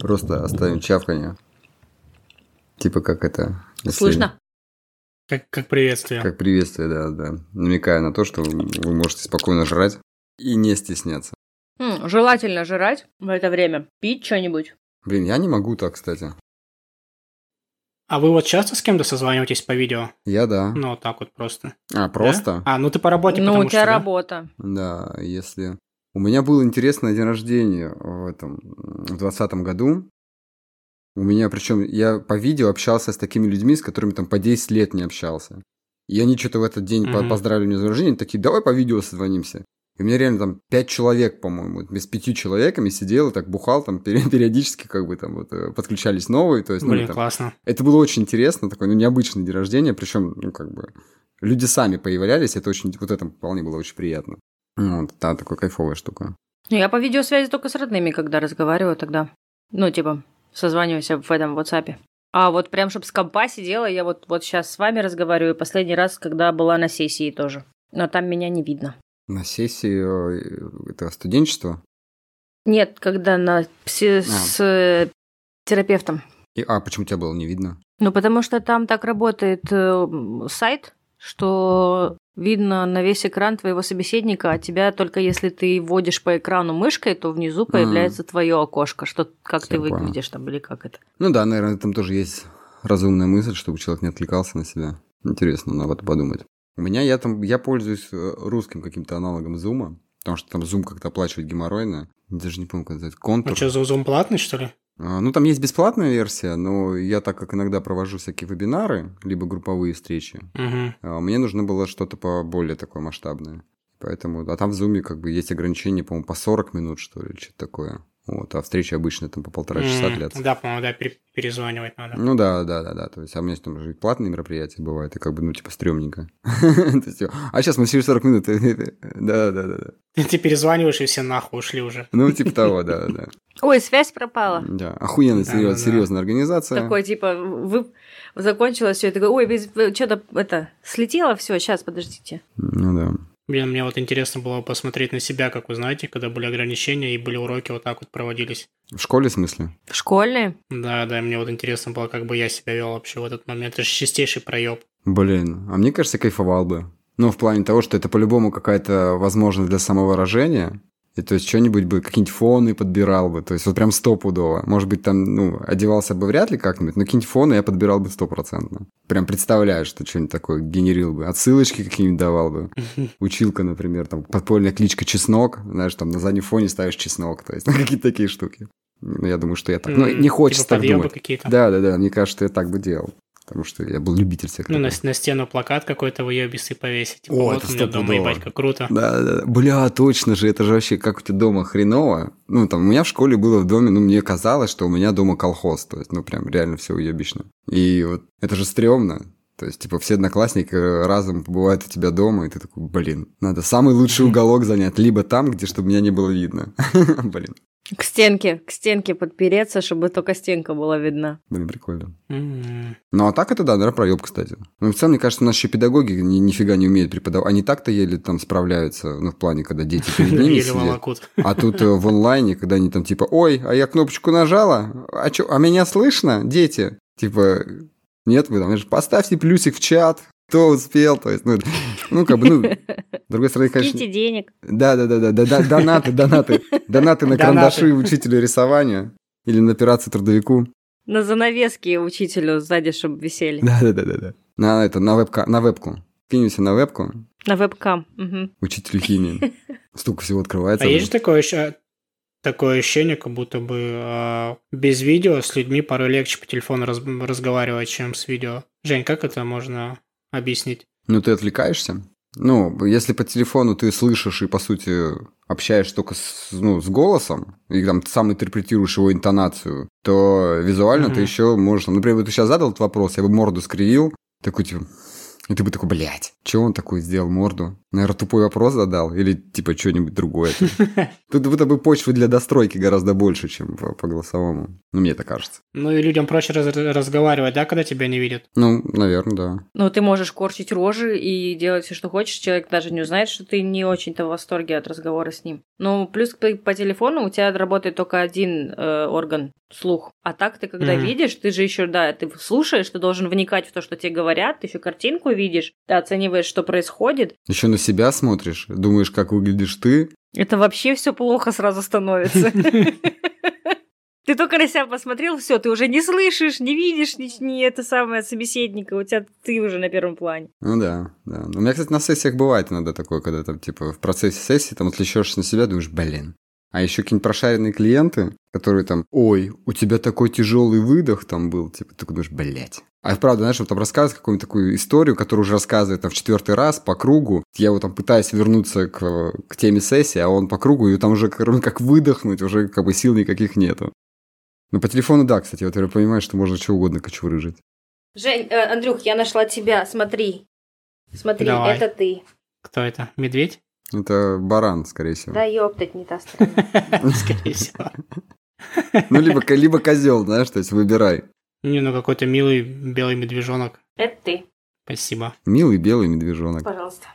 Просто оставим чавканье. Типа как это... если- Слышно? Как, как приветствие. Как приветствие, да, да. Намекая на то, что вы можете спокойно жрать и не стесняться. М, желательно жрать в это время. Пить что-нибудь. Блин, я не могу так, кстати. А вы вот часто с кем-то созваниваетесь по видео? Я да. Ну, вот так вот просто. А, просто? Да? А, ну ты по работе, ну, потому у тебя что, да? работа. Да, если... У меня был интересный день рождения в этом, в двадцатом году. У меня, причем, я по видео общался с такими людьми, с которыми там по 10 лет не общался. И они что-то в этот день Мгм. поздравили меня с днем рождения, такие, давай по видео созвонимся. И у меня реально там 5 человек, по-моему, без пятью человеками сидел и так бухал, там периодически как бы там вот э, подключались новые. То есть, ну, Блин, там- классно. это было очень интересно, такой, ну, необычный день рождения, причем, ну, как бы, люди сами появлялись, это очень, вот это вполне было очень приятно. Вот, да, такая кайфовая штука. Ну, я по видеосвязи только с родными, когда разговариваю тогда. Ну, типа, созваниваюсь в этом WhatsApp. А вот прям, чтобы с компа сидела, я вот, вот сейчас с вами разговариваю. Последний раз, когда была на сессии тоже. Но там меня не видно. На сессии э, это студенчество? Нет, когда на пси- с э, терапевтом. И, а, почему тебя было не видно? Ну, потому что там так работает э, сайт, что видно на весь экран твоего собеседника, а тебя только если ты вводишь по экрану мышкой, то внизу появляется твое окошко, что как Всё, ты понял. выглядишь там или как это. Ну да, наверное, там тоже есть разумная мысль, чтобы человек не отвлекался на себя. Интересно, надо об этом подумать. У меня, я там, я пользуюсь э, русским каким-то аналогом зума, потому что там зум как-то оплачивает геморройно. Даже не помню, как называется. Контур. Ну что, за Zoom платный, что ли? А, Ну, там есть бесплатная версия, но я так как иногда провожу всякие вебинары, либо групповые встречи, Угу. мне нужно было что-то по более такое масштабное. Поэтому, а там в Zoom как бы есть ограничения, по-моему, по 40 минут, что ли, что-то такое. Вот, а встречи обычно там по полтора часа М, длятся. Да, по-моему, да, пере- перезванивать надо. Ну да, да, да, да. То есть, а у меня там же платные мероприятия бывают, и как бы, ну, типа, стрёмненько. А сейчас мы через 40 минут. Да, да, да, да. Ты перезваниваешь, и все нахуй ушли уже. Ну, типа того, да, да. Ой, связь пропала. Да, охуенно серьезная организация. Такой, типа, вы закончилось все, и такой, ой, что-то это слетело, все, сейчас, подождите. Ну да. Блин, мне вот интересно было посмотреть на себя, как вы знаете, когда были ограничения и были уроки вот так вот проводились. В школе, в смысле? В школе? Да, да, мне вот интересно было, как бы я себя вел вообще в этот момент. Это же чистейший проеб. Блин, а мне кажется, кайфовал бы. Ну, в плане того, что это по-любому какая-то возможность для самовыражения. И то есть что-нибудь бы, какие-нибудь фоны подбирал бы. То есть вот прям стопудово. Может быть, там, ну, одевался бы вряд ли как-нибудь, но какие-нибудь фоны я подбирал бы стопроцентно. Прям представляю, что что-нибудь такое генерил бы. Отсылочки какие-нибудь давал бы. Училка, например, там, подпольная кличка Чеснок. Знаешь, там на заднем фоне ставишь Чеснок. То есть ну, какие-то такие штуки. Ну, я думаю, что я так... Ну, не хочется типа так думать. Да, да, да. Мне кажется, что я так бы делал. Потому что я был любитель всех Ну, на, на стену плакат какой-то выебистый повесить. Типа, О, вот это у меня дома, стопудово. ебать, как круто. Да, да, да. Бля, точно же, это же вообще как у тебя дома хреново. Ну, там, у меня в школе было в доме, ну, мне казалось, что у меня дома колхоз. То есть, ну, прям реально все уебищно. И вот это же стрёмно. То есть, типа, все одноклассники разом побывают у тебя дома, и ты такой, блин, надо самый лучший уголок занять, либо там, где, чтобы меня не было видно. Блин, К стенке, к стенке подпереться, чтобы только стенка была видна. блин, прикольно. М. Ну, а так это, да, наверное, проеб, кстати. Ну, в целом, мне кажется, у нас еще педагоги ни, нифига не умеют преподавать. Они так-то еле там справляются, ну, в плане, когда дети перед ними сидят. А тут э, в онлайне, когда они там типа, ой, а я кнопочку нажала, а, чё, а меня слышно, дети? Типа, нет, вы там, поставьте плюсик в чат, кто успел, то есть, ну, ну как бы, ну, с другой стороны, конечно... Ките денег. Да, да, да, да, да, да, донаты, донаты, донаты на карандаши учителю рисования или на операцию трудовику. На занавески учителю сзади, чтобы висели. Да, да, да, да. На это, на вебка, на вебку. Кинемся на вебку, На вебкам. Мгм. учителю химии. Столько всего открывается. А уже. есть же такое, ощ- такое ощущение, как будто бы а, без видео с людьми порой легче по телефону раз- разговаривать, чем с видео. Жень, как это можно объяснить? Ну, ты отвлекаешься. Ну, если по телефону ты слышишь и, по сути, общаешься только с, ну, с голосом, и там сам интерпретируешь его интонацию, то визуально Мгм. ты еще можешь... Например, вот ты сейчас задал этот вопрос, я бы морду скривил, такой, типа... И ты бы такой, блядь, что он такой сделал морду? Наверное, тупой вопрос задал? Или типа что-нибудь другое? Тут будто бы почвы для достройки гораздо больше, чем по, по голосовому. Ну, мне это кажется. Ну и людям проще раз- разговаривать, да, когда тебя не видят? Ну, наверное, да. Ну, ты можешь корчить рожи и делать все, что хочешь. Человек даже не узнает, что ты не очень-то в восторге от разговора с ним. Ну, плюс по, по телефону у тебя работает только один э, орган слух. А так ты, когда видишь, ты же еще, да, ты слушаешь, ты должен вникать в то, что тебе говорят, ты еще картинку видишь, ты оцениваешь, что происходит. Еще на себя смотришь, думаешь, как выглядишь ты. Это вообще все плохо сразу становится. Ты только на себя посмотрел, все, ты уже не слышишь, не видишь ни, ни это самое собеседника, у тебя ты уже на первом плане. Ну да, да. У меня, кстати, на сессиях бывает иногда такое, когда там, типа, в процессе сессии там отвлечешься на себя, думаешь, блин. А еще какие-нибудь прошаренные клиенты, которые там, ой, у тебя такой тяжелый выдох там был, типа, ты думаешь, блядь. А правда, знаешь, вот там рассказывает какую-нибудь такую историю, которую уже рассказывает там в четвертый раз по кругу. Я вот там пытаюсь вернуться к, к теме сессии, а он по кругу, и там уже кроме как выдохнуть, уже как бы сил никаких нету. Ну, по телефону, да, кстати, вот я понимаю, что можно что угодно кочурыжить. Жень, э, Андрюх, я нашла тебя, смотри. Смотри, Давай. это ты. Кто это? Медведь? Это баран, скорее всего. Да ёптать, не та сторона. Скорее всего. Ну, либо, либо козел, знаешь, то есть выбирай. Не, ну какой-то милый белый медвежонок. Это ты, Спасибо. Милый белый медвежонок. пожалуйста.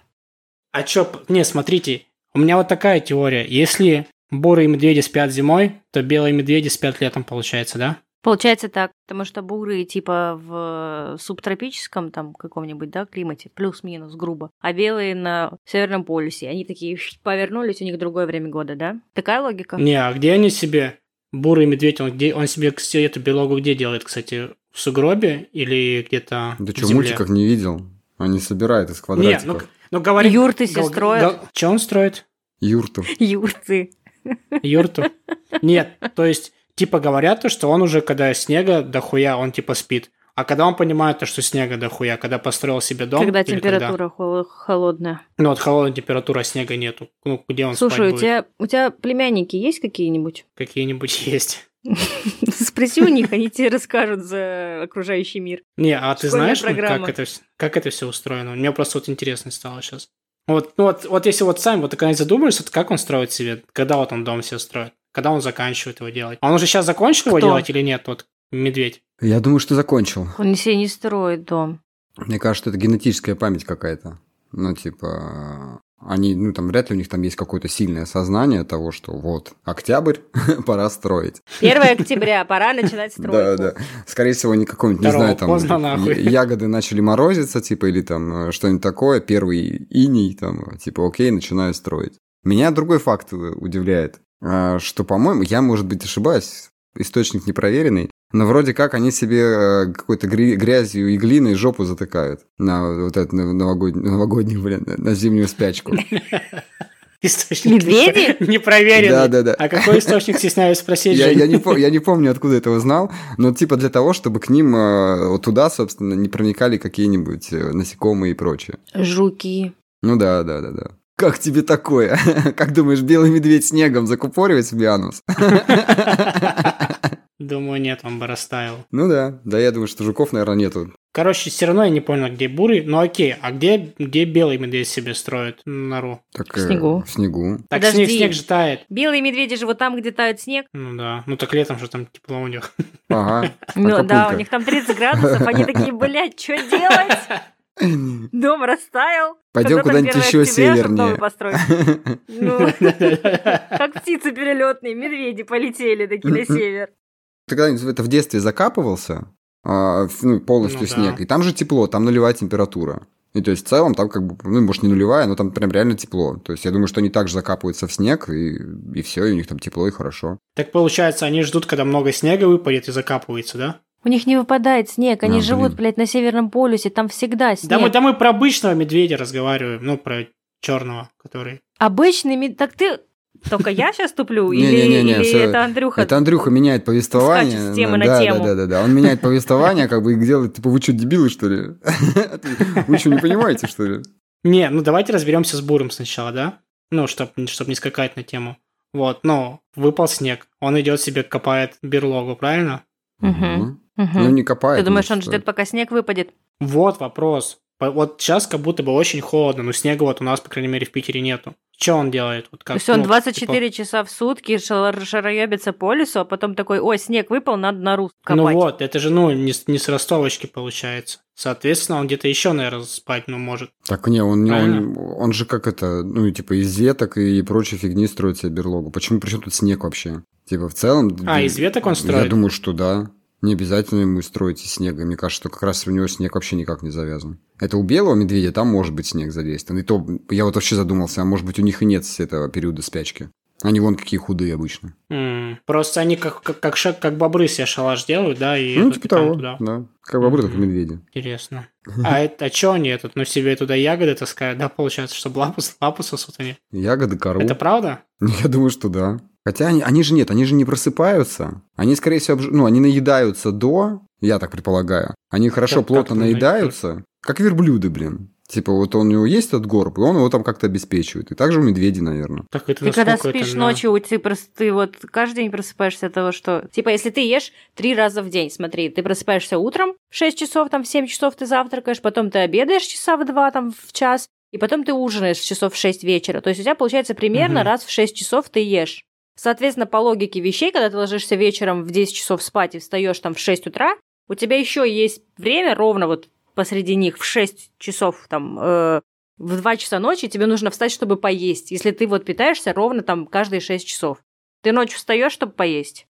А чё, не, смотрите, у меня вот такая теория. Если бурые медведи спят зимой, то белые медведи спят летом, получается, да? Получается так, потому что буры типа в субтропическом там каком-нибудь, да, климате, плюс-минус, грубо, а белые на Северном полюсе, они такие повернулись, у них другое время года, да? Такая логика? Не, а где они себе, бурый медведь, он, где, он себе кстати, эту белогу где делает, кстати? В сугробе или где-то Да что, земле? мультиков не видел? Они собирают из Не, квадратиков. ну, ну говори. Юрты себе строят. Что он строит? Юрту. Юрты. Юрту? Нет, то есть, типа говорят то, что он уже, когда снега дохуя, он типа спит. А когда он понимает то, что снега дохуя, когда построил себе дом? когда температура хол- холодная. Ну, вот холодная температура, снега нету. Ну, где он Слушай, у тебя, у тебя племянники есть какие-нибудь? Какие-нибудь есть. Спроси у них, они тебе расскажут за окружающий мир. Не, а ты знаешь, как это, как это все устроено? Мне просто вот интересно стало сейчас. Вот, ну вот, вот если вот сам, вот когда задумаешься, вот как он строит себе, когда вот он дом себе строит, когда он заканчивает его делать. Он уже сейчас закончил его Кто? делать или нет, вот медведь? Я думаю, что закончил. Он себе не строит дом. Мне кажется, это генетическая память какая-то. Ну, типа, они, ну, там, вряд ли у них там есть какое-то сильное сознание того, что вот, октябрь, пора строить. 1 октября, пора начинать строить. Да, да. Скорее всего, они какой-нибудь, не знаю, там, ягоды начали морозиться, типа, или там э, что-нибудь такое, первый иней, там, типа, окей, начинаю строить. Меня другой факт э, удивляет, что, по-моему, я, может быть, ошибаюсь, источник непроверенный, но вроде как они себе э, какой-то гря- грязью и глиной жопу затыкают на вот эту новогоднюю, новогоднюю блин, на- зимнюю спячку. Источник Медведи? не- непроверенный. Да, да, да. А какой источник, стесняюсь спросить, Я, я, не, я не помню, откуда этого знал, но типа для того, чтобы к ним э, вот туда, собственно, не проникали какие-нибудь э, насекомые и прочее. Жуки. Ну да, да, да, да. Как тебе такое? Как думаешь, белый медведь снегом закупоривает себе анус? Думаю, нет, он бы растаял. Ну да, да, я думаю, что жуков, наверное, нету. Короче, все равно я не понял, где бурый. Ну окей, а где, где белый медведь себе строит нору? Так, В снегу. В снегу. Так Подожди. снег, снег же тает. Белые медведи живут там, где тает снег. Ну да. Ну так летом же там тепло у них. Ага. Ну да, у них там 30 градусов, они такие, блядь, что делать? Дом растаял. Пойдем куда-нибудь 1 еще севернее. Ну, как птицы перелетные, медведи полетели такие на север. Ты когда-нибудь в это в детстве закапывался, а, ну, полностью Ну да. снег, и там же тепло, там нулевая температура. И то есть в целом там как бы, ну, может, не нулевая, но там прям реально тепло. То есть я думаю, что они также закапываются в снег, и, и все, и у них там тепло и хорошо. Так получается, они ждут, когда много снега выпадет и закапывается, да? У них не выпадает снег, они А, живут, блин. блядь, на Северном полюсе, там всегда снег. Да мы, да мы про обычного медведя разговариваем, ну, про черного, который... Обычный мед... Так ты... Только я сейчас туплю? Или, это Андрюха? Это Андрюха меняет повествование. С темы на тему. Да, да, да. Он меняет повествование, как бы и делает, типа, вы что, дебилы, что ли? Вы что, не понимаете, что ли? Не, ну давайте разберемся с бурым сначала, да? Ну, чтобы чтоб не скакать на тему. Вот, ну, выпал снег, он идет себе, копает берлогу, правильно? Мгм. Ну, не копает. Ты думаешь, он значит, ждет, пока снег выпадет? Вот вопрос. Вот сейчас как будто бы очень холодно, но снега вот у нас, по крайней мере, в Питере нету. Что он делает? Вот как, То есть он ну, 24 типа- часа в сутки шар- шароебится по лесу, а потом такой, ой, снег выпал, надо нору копать. Ну вот, это же, ну, не, с- не с ростовочки получается. Соответственно, он где-то еще, наверное, спать, ну, может. Так не, он, не- он, Правильно. он же как это, ну, типа из веток и прочей фигни строит себе берлогу. Почему, причем тут снег вообще? Типа в целом... А, из веток он Я строит? думаю, что да. Не обязательно ему строить из снега. Мне кажется, что как раз у него снег вообще никак не завязан. Это у белого медведя там может быть снег задействован. И то я вот вообще задумался, а может быть у них и нет с этого периода спячки. Они вон какие худые обычно. М, Просто они как, как, как, ша- как бобры себе шалаш делают, да, и, ну, типа и того, туда. да. Как бобры, только Мгм. медведи. Интересно. А, это, а что они этот, ну, себе туда ягоды таскают, да, получается, чтобы лапус, лапу сосут они? Ягоды, кору. Это правда? Я думаю, что да. Хотя они, они же нет, они же не просыпаются. Они, скорее всего, обж- ну, они наедаются до, я так предполагаю. Они хорошо, Как- плотно как наедаются, как верблюды, блин. Типа вот он, у него есть этот горб, и он его там как-то обеспечивает. И также у медведей, наверное. Так это Ты когда спишь это на- ночью, ты просто ты вот каждый день просыпаешься от того, что... Типа, если ты ешь три раза в день, смотри, ты просыпаешься утром в 6 часов, там в 7 часов ты завтракаешь, потом ты обедаешь часа в 2, там в час, и потом ты ужинаешь часов в 6 вечера. То есть у тебя получается примерно Мгм. раз в 6 часов ты ешь. Соответственно, по логике вещей, когда ты ложишься вечером в 10 часов спать и встаешь там в 6 утра, у тебя еще есть время ровно вот посреди них в 6 часов там э, в 2 часа ночи тебе нужно встать, чтобы поесть, если ты вот питаешься ровно там каждые 6 часов. Ты ночью встаешь, чтобы поесть?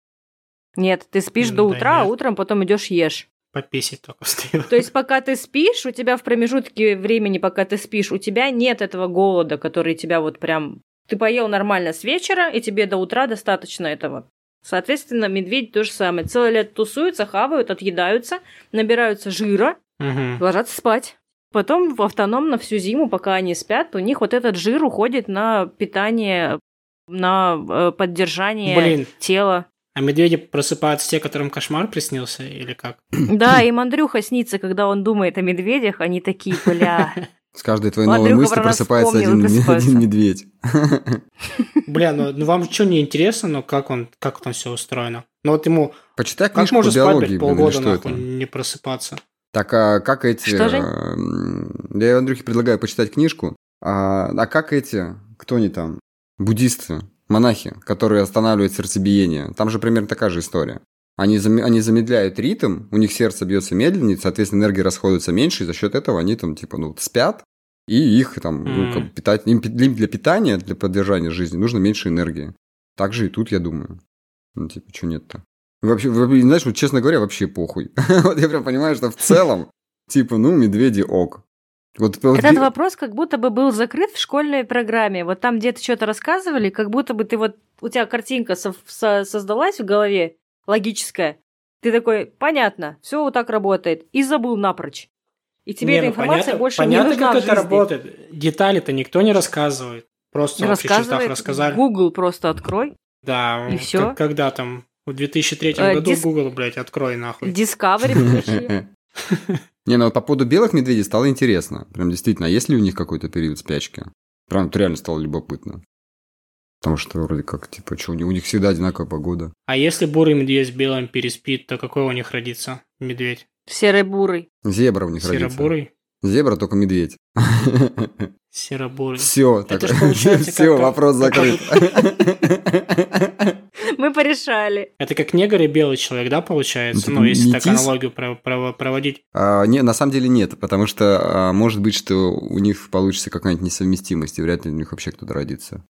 Нет, ты спишь М, до да утра, а нет. утром потом идешь ешь. Пописить только встаю. То есть, пока ты спишь, у тебя в промежутке времени, пока ты спишь, у тебя нет этого голода, который тебя вот прям... Ты поел нормально с вечера, и тебе до утра достаточно этого. Соответственно, медведь то же самое. Целое лето тусуются, хавают, отъедаются, набираются жира, Мгм. ложатся спать. Потом автономно всю зиму, пока они спят, у них вот этот жир уходит на питание, на э, поддержание Блин. тела. А медведи просыпаются те, которым кошмар приснился, или как? Да, им Андрюха снится, когда он думает о медведях, они такие, бля. С каждой твоей Андрюха новой мысли нас просыпается один, один медведь. Бля, ну, ну вам что не интересно, ну как он, как там все устроено? Ну вот ему, Почитай как книжку можно по спать блин, или полгода что нахуй это? не просыпаться? Так, а как эти... Что, э, Я Андрюхе предлагаю почитать книжку. А, а как эти... Кто они там? Буддисты, монахи, которые останавливают сердцебиение. Там же примерно такая же история. Они, зам- они замедляют ритм, у них сердце бьется медленнее, соответственно, энергия расходуется меньше, и за счет этого они там, типа, ну, вот спят, и их там, ну, М. как бы питать, им для для питания, для поддержания жизни нужно меньше энергии. Так же и тут, я думаю. Ну, типа, что нет-то? Вообще, вообще, знаешь, вот честно говоря, вообще похуй. вот я прям понимаю, что в целом, типа, ну, медведи ок. Вот, вот Этот би- вопрос как будто бы был закрыт в школьной программе. Вот там где-то что-то рассказывали, как будто бы ты вот... У тебя картинка со- со- создалась в голове, логическая. Ты такой, понятно, все вот так работает. И забыл напрочь. И тебе Не, эта ну, информация понятно- больше понятно, не нужна как в это работает. Детали-то никто не рассказывает. Просто чертах Рассказывает, рассказали. Google просто открой. Да, И как- когда там, в 2003 Э, году дис- Google, блядь, открой нахуй. Discovery включи. Не, ну вот по поводу белых медведей стало интересно. Прям действительно, а есть ли у них какой-то период спячки? Прям реально стало любопытно. Потому что вроде как, типа, что, у них, у них всегда одинаковая погода. А если бурый медведь с белым переспит, то какой у них родится медведь? Серый-бурый. Зебра у них родится. Серо-бурый? Зебра только медведь. Серо-бурый. Все, получается все, вопрос закрыт. Мы порешали. Это как негр и белый человек, да, получается? Ну, Ну, типа если так аналогию про- про- проводить. А, Не, на самом деле нет, потому что а, может быть, что у них получится какая-нибудь несовместимость, и вряд ли у них вообще кто-то родится.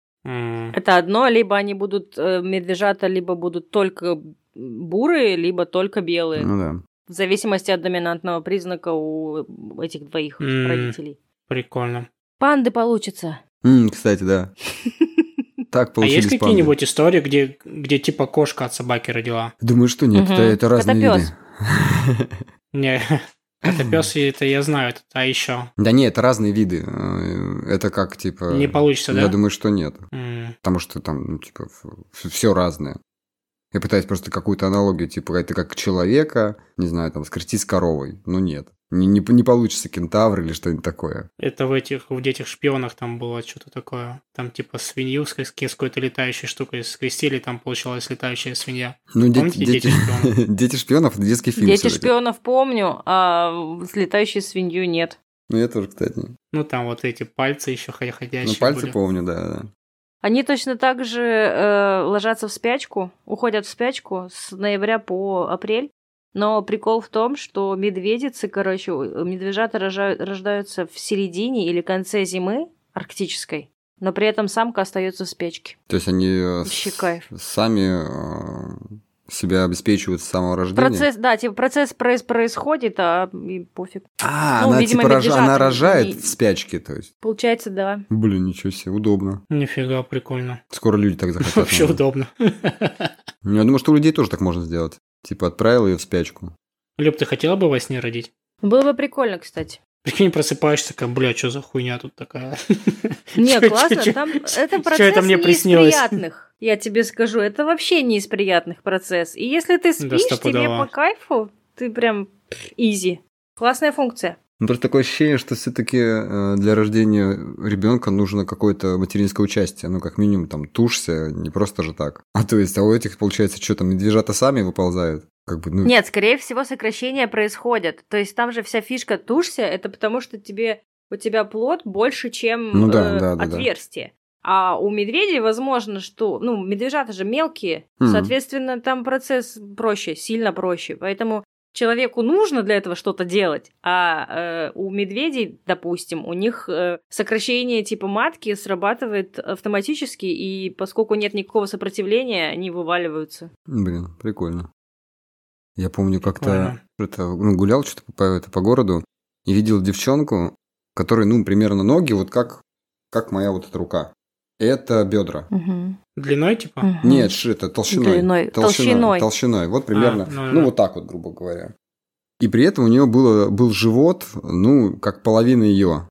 М, Это одно, либо они будут э, медвежата, либо будут только бурые, либо только белые. Ну да. В зависимости от доминантного признака у этих двоих М. родителей. Прикольно. Панды получится. М, Кстати, да. Так А получились есть панды. какие-нибудь истории, где, где типа кошка от собаки родила? Думаю, что нет, это, разные Это виды. пёс. Не, это пес, это я знаю, это, а еще Да нет, это разные виды. Э, Это как, типа... не получится, Я да? думаю, что нет. М, Потому что там, ну, типа, все разное. Я пытаюсь просто какую-то аналогию, типа, это как человека, не знаю, там, скрестить с коровой. Ну, нет. Не, не, не получится кентавр или что-нибудь такое. Это в этих, в этих шпионах там было что-то такое. Там типа свинью с, с какой-то летающей штукой скрестили, там получилась летающая свинья. Ну, дети, Помните дети, «Дети шпионов»? дети шпионов это детский фильм. Дети шпионов помню, а с летающей свинью нет. Ну, я тоже, кстати. Ну, там вот эти пальцы еще ходящие Ну, пальцы были. помню, да, да. Они точно так же э, ложатся в спячку, уходят в спячку с ноября по апрель. Но прикол в том, что медведицы, короче, медвежата рожают- рождаются в середине или конце зимы арктической, но при этом самка остается в спячке. То есть они э, кайф. сами э, себя обеспечивают с самого рождения? Процесс, да, типа процесс проис- происходит, а и пофиг. А, Ну, она видимо, типа рож- она рожает не- в спячке, то есть. Получается, да. Блин, ничего себе, удобно. Нифига, прикольно. Скоро люди так захотят. Вообще удобно. Ну, Я думаю, что у людей тоже так можно сделать. Типа отправил ее в спячку. Люб, ты хотела бы во сне родить? Было бы прикольно, кстати. Прикинь, просыпаешься, как, бля, что за хуйня тут такая? Не, классно, там это это процесс мне не приснилось? из приятных. Я тебе скажу, это вообще не из приятных процесс. И если ты спишь, тебе по кайфу, ты прям изи. Классная функция. Ну, просто такое ощущение, что все-таки для рождения ребенка нужно какое-то материнское участие. Ну, как минимум, там, тушься, не просто же так. А то есть, а у этих, получается, что там, медвежата сами выползают? Как бы, ну, Нет, скорее всего, сокращения происходят. То есть там же вся фишка тушься, это потому что тебе у тебя плод больше, чем Ну да, э, да, да, да. отверстие. А у медведей возможно, что... Ну, медвежата же мелкие, Мгм. соответственно, там процесс проще, сильно проще. Поэтому человеку нужно для этого что-то делать. А э, у медведей, допустим, у них э, сокращение типа матки срабатывает автоматически, и поскольку нет никакого сопротивления, они вываливаются. Блин, прикольно. Я помню, как-то это, ну, гулял что-то по, это, по городу и видел девчонку, которой, ну, примерно ноги, вот как, как моя вот эта рука. Это бедра. Длиной, типа? Нет, ш- это толщиной. Длиной. Толщиной. Толщиной. Толщиной. Вот примерно. А, ну ну, да. вот так вот, грубо говоря. И при этом у нее было, был живот, ну, как половина ее.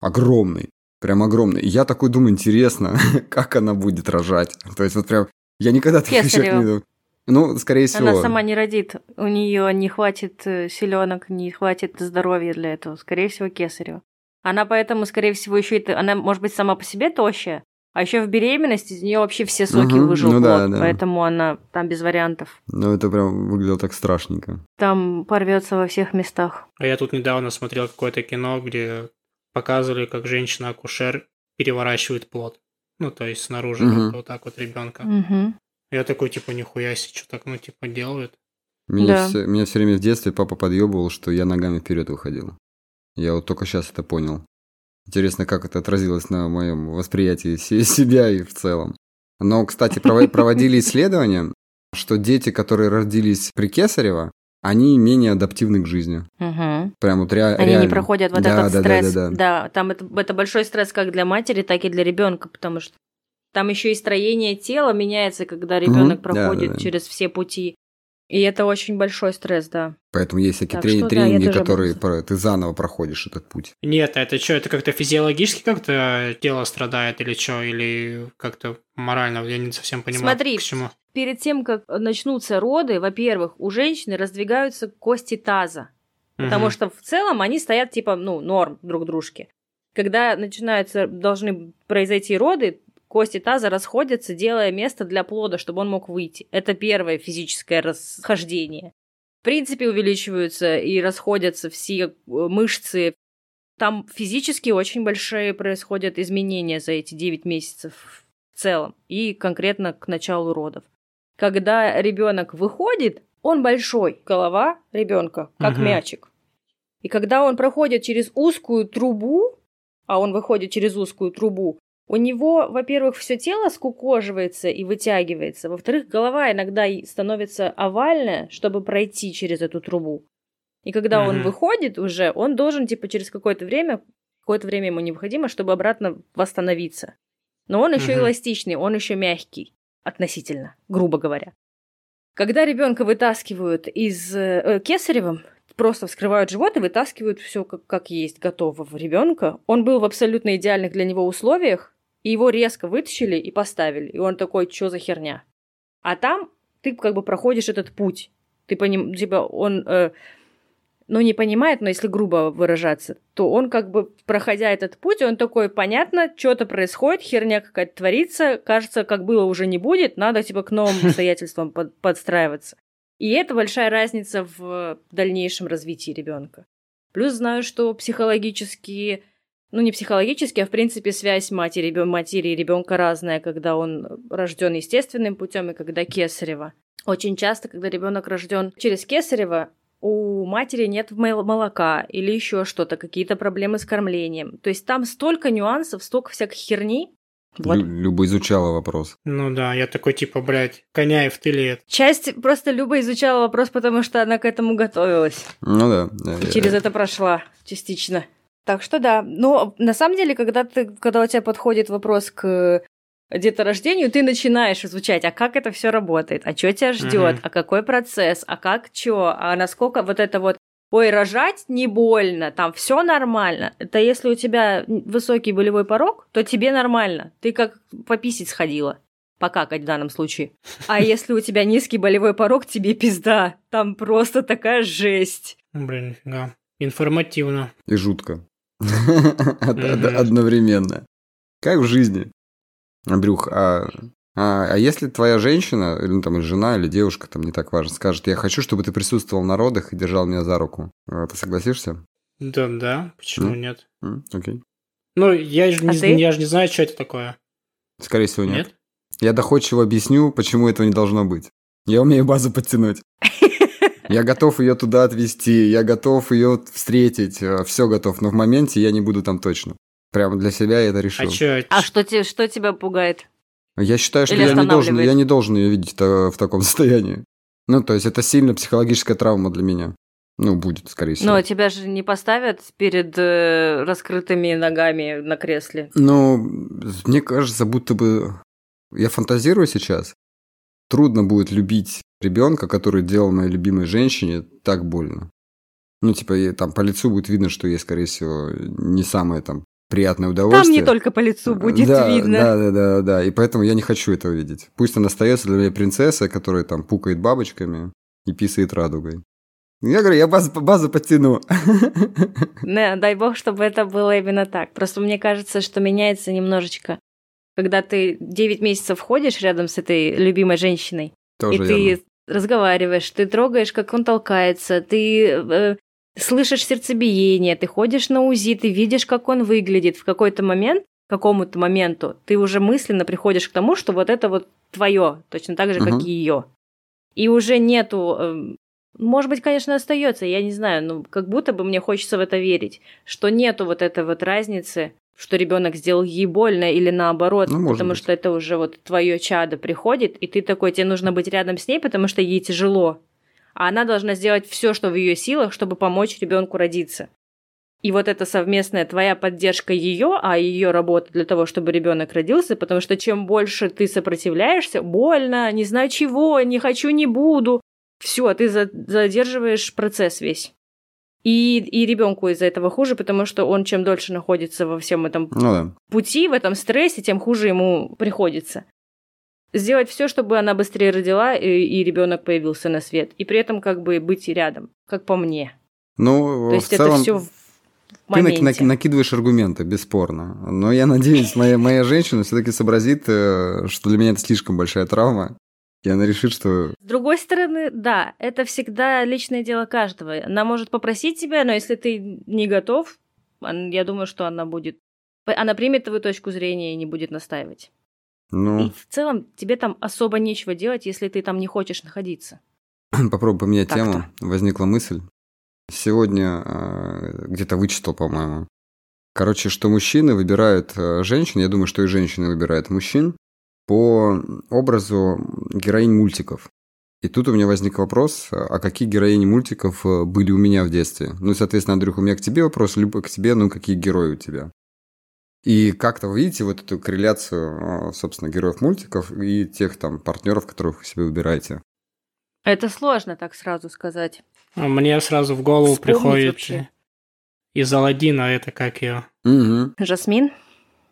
Огромный. Прям огромный. И я такой думаю, интересно, как она будет рожать. То есть вот прям, я никогда таких вещах Кесарево. не думал. Ну, скорее всего. Она сама не родит. У нее не хватит селенок, не хватит здоровья для этого. Скорее всего, кесарево. Она поэтому, скорее всего, еще и... Она, может быть, сама по себе тощая, а еще в беременности из нее вообще все соки Мгм, выжил ну плод, да, да. поэтому она там без вариантов. Ну, это прям выглядело так страшненько. Там порвется во всех местах. А я тут недавно смотрел какое-то кино, где показывали, как женщина-акушер переворачивает плод. Ну, то есть снаружи как-то вот так вот ребенка. Мгм. Я такой, типа, нихуя себе, что так, ну, типа, делают. Меня, Да. все, меня все время в детстве папа подъебывал, что я ногами вперед выходил. Я вот только сейчас это понял. Интересно, как это отразилось на моем восприятии се- себя и в целом. Но, кстати, прово- проводили исследования, что дети, которые родились при Кесарево, они менее адаптивны к жизни. Мгм. Прям вот ре- Они реально. не проходят вот Да, этот да, да, стресс. да, да. там это, это большой стресс как для матери, так и для ребенка, потому что там еще и строение тела меняется, когда ребенок да, проходит да, да. через все пути. И это очень большой стресс, да. Поэтому есть всякие Так трени- что да, тренинги, тоже которые про- ты заново проходишь этот путь. Нет, а это что, это как-то физиологически как-то тело страдает или что, или как-то морально, я не совсем понимаю, Смотри. к чему. Перед тем, как начнутся роды, во-первых, у женщины раздвигаются кости таза. Потому Мгм. что в целом они стоят типа, ну, норм друг дружке. Когда начинаются, должны произойти роды, кости таза расходятся, делая место для плода, чтобы он мог выйти. Это первое физическое расхождение. В принципе, увеличиваются и расходятся все э, мышцы. Там физически очень большие происходят изменения за эти 9 месяцев в целом и конкретно к началу родов. Когда ребенок выходит, он большой, голова ребенка, как Мгм. мячик. И когда он проходит через узкую трубу, а он выходит через узкую трубу, у него, во-первых, все тело скукоживается и вытягивается, во-вторых, голова иногда становится овальная, чтобы пройти через эту трубу. И когда он Мгм. выходит уже, он должен, типа, через какое-то время, какое-то время ему необходимо, чтобы обратно восстановиться. Но он еще Мгм. эластичный, он еще мягкий относительно, грубо говоря. Когда ребенка вытаскивают из э, э, кесарева, просто вскрывают живот и вытаскивают все как, как есть готового ребенка. Он был в абсолютно идеальных для него условиях, и его резко вытащили и поставили. И он такой, что за херня? А там ты как бы проходишь этот путь. Ты поним... типа он, э, ну не понимает, но если грубо выражаться, то он как бы, проходя этот путь, он такой, понятно, что-то происходит, херня какая-то творится, кажется, как было уже не будет, надо типа к новым обстоятельствам под- подстраиваться. И это большая разница в дальнейшем развитии ребенка. Плюс знаю, что психологически, ну не психологически, а в принципе связь матери, матери и ребенка разная, когда он рожден естественным путем и когда кесарево. Очень часто, когда ребенок рожден через кесарево, у матери нет молока или еще что-то, какие-то проблемы с кормлением. То есть там столько нюансов, столько всякой херни, вот. Люба изучала вопрос. Ну да, я такой типа, блядь, Коняев, ты это? Часть просто Люба изучала вопрос, потому что она к этому готовилась. Ну да. И через это прошла частично. Так что да. Но на самом деле, когда, ты, когда у тебя подходит вопрос к деторождению, ты начинаешь изучать, а как это все работает, а что тебя ждет, угу. а какой процесс, а как что, а насколько вот это вот ой, рожать не больно, там все нормально. Это если у тебя высокий болевой порог, то тебе нормально. Ты как пописить сходила. Покакать в данном случае. А если у тебя низкий болевой порог, тебе пизда. Там просто такая жесть. Блин, нифига. Информативно. И жутко. Одновременно. Как в жизни. Андрюх, а а, а если твоя женщина, или ну, там, жена, или девушка, там не так важно, скажет, я хочу, чтобы ты присутствовал на родах и держал меня за руку, а ты согласишься? Да, да, почему mm? нет? Mm, окей. Ну, я же, а не, я же не знаю, что это такое. Скорее всего, нет. нет? Я доходчиво объясню, почему этого не должно быть. Я умею базу подтянуть. Я готов ее туда отвезти, я готов ее встретить, э, все готов, но в моменте я не буду там точно. Прямо для себя я это решил. А, чё? а что, те, что тебя пугает? Я считаю, что я не, должен, я не должен ее видеть в таком состоянии. Ну, то есть это сильно психологическая травма для меня. Ну, будет, скорее всего. Но тебя же не поставят перед э, раскрытыми ногами на кресле. Ну, мне кажется, будто бы... Я фантазирую сейчас. Трудно будет любить ребенка, который делал моей любимой женщине так больно. Ну, типа, там по лицу будет видно, что ей, скорее всего, не самое там приятное удовольствие. Там не только по лицу будет да, видно. Да, да, да, да. И поэтому я не хочу этого видеть. Пусть она остается для меня принцесса, которая там пукает бабочками и писает радугой. Я говорю, я базу, базу подтяну. Не, дай бог, чтобы это было именно так. Просто мне кажется, что меняется немножечко. Когда ты 9 месяцев ходишь рядом с этой любимой женщиной, Тоже и верно. ты разговариваешь, ты трогаешь, как он толкается, ты э, слышишь сердцебиение, ты ходишь на УЗИ, ты видишь, как он выглядит. В какой-то момент, какому-то моменту, ты уже мысленно приходишь к тому, что вот это вот твое, точно так же, uh-huh. как и ее. И уже нету... Эм, может быть, конечно, остается, я не знаю, но как будто бы мне хочется в это верить, что нету вот этой вот разницы, что ребенок сделал ей больно или наоборот, ну, потому быть. что это уже вот твое чадо приходит, и ты такой, тебе нужно быть рядом с ней, потому что ей тяжело а она должна сделать все, что в ее силах, чтобы помочь ребенку родиться. И вот эта совместная твоя поддержка ее, а ее работа для того, чтобы ребенок родился, потому что чем больше ты сопротивляешься, больно, не знаю чего, не хочу, не буду, все, ты задерживаешь процесс весь. И, и ребенку из-за этого хуже, потому что он чем дольше находится во всем этом ну, да. пути, в этом стрессе, тем хуже ему приходится сделать все, чтобы она быстрее родила и, и ребенок появился на свет. И при этом как бы быть рядом, как по мне. Ну, То есть целом... это все ты наки- накидываешь аргументы, бесспорно. Но я надеюсь, моя, моя женщина все-таки сообразит, э, что для меня это слишком большая травма. И она решит, что... С другой стороны, да, это всегда личное дело каждого. Она может попросить тебя, но если ты не готов, я думаю, что она будет... Она примет твою точку зрения и не будет настаивать. Ну... И в целом тебе там особо нечего делать, если ты там не хочешь находиться. Попробуй поменять Так-то. тему. Возникла мысль. Сегодня э, где-то вычитал, по-моему. Короче, что мужчины выбирают э, женщин, я думаю, что и женщины выбирают мужчин по образу героинь мультиков. И тут у меня возник вопрос, а какие героини мультиков э, были у меня в детстве? Ну, соответственно, Андрюх, у меня к тебе вопрос, либо к тебе, ну, какие герои у тебя? И как-то вы видите вот эту корреляцию, а, собственно, героев мультиков и тех там партнеров, которых вы себе выбираете? Это сложно так сразу сказать. А мне сразу в голову Вспомнить приходит вообще. из Алладина, это как ее? Угу. Жасмин?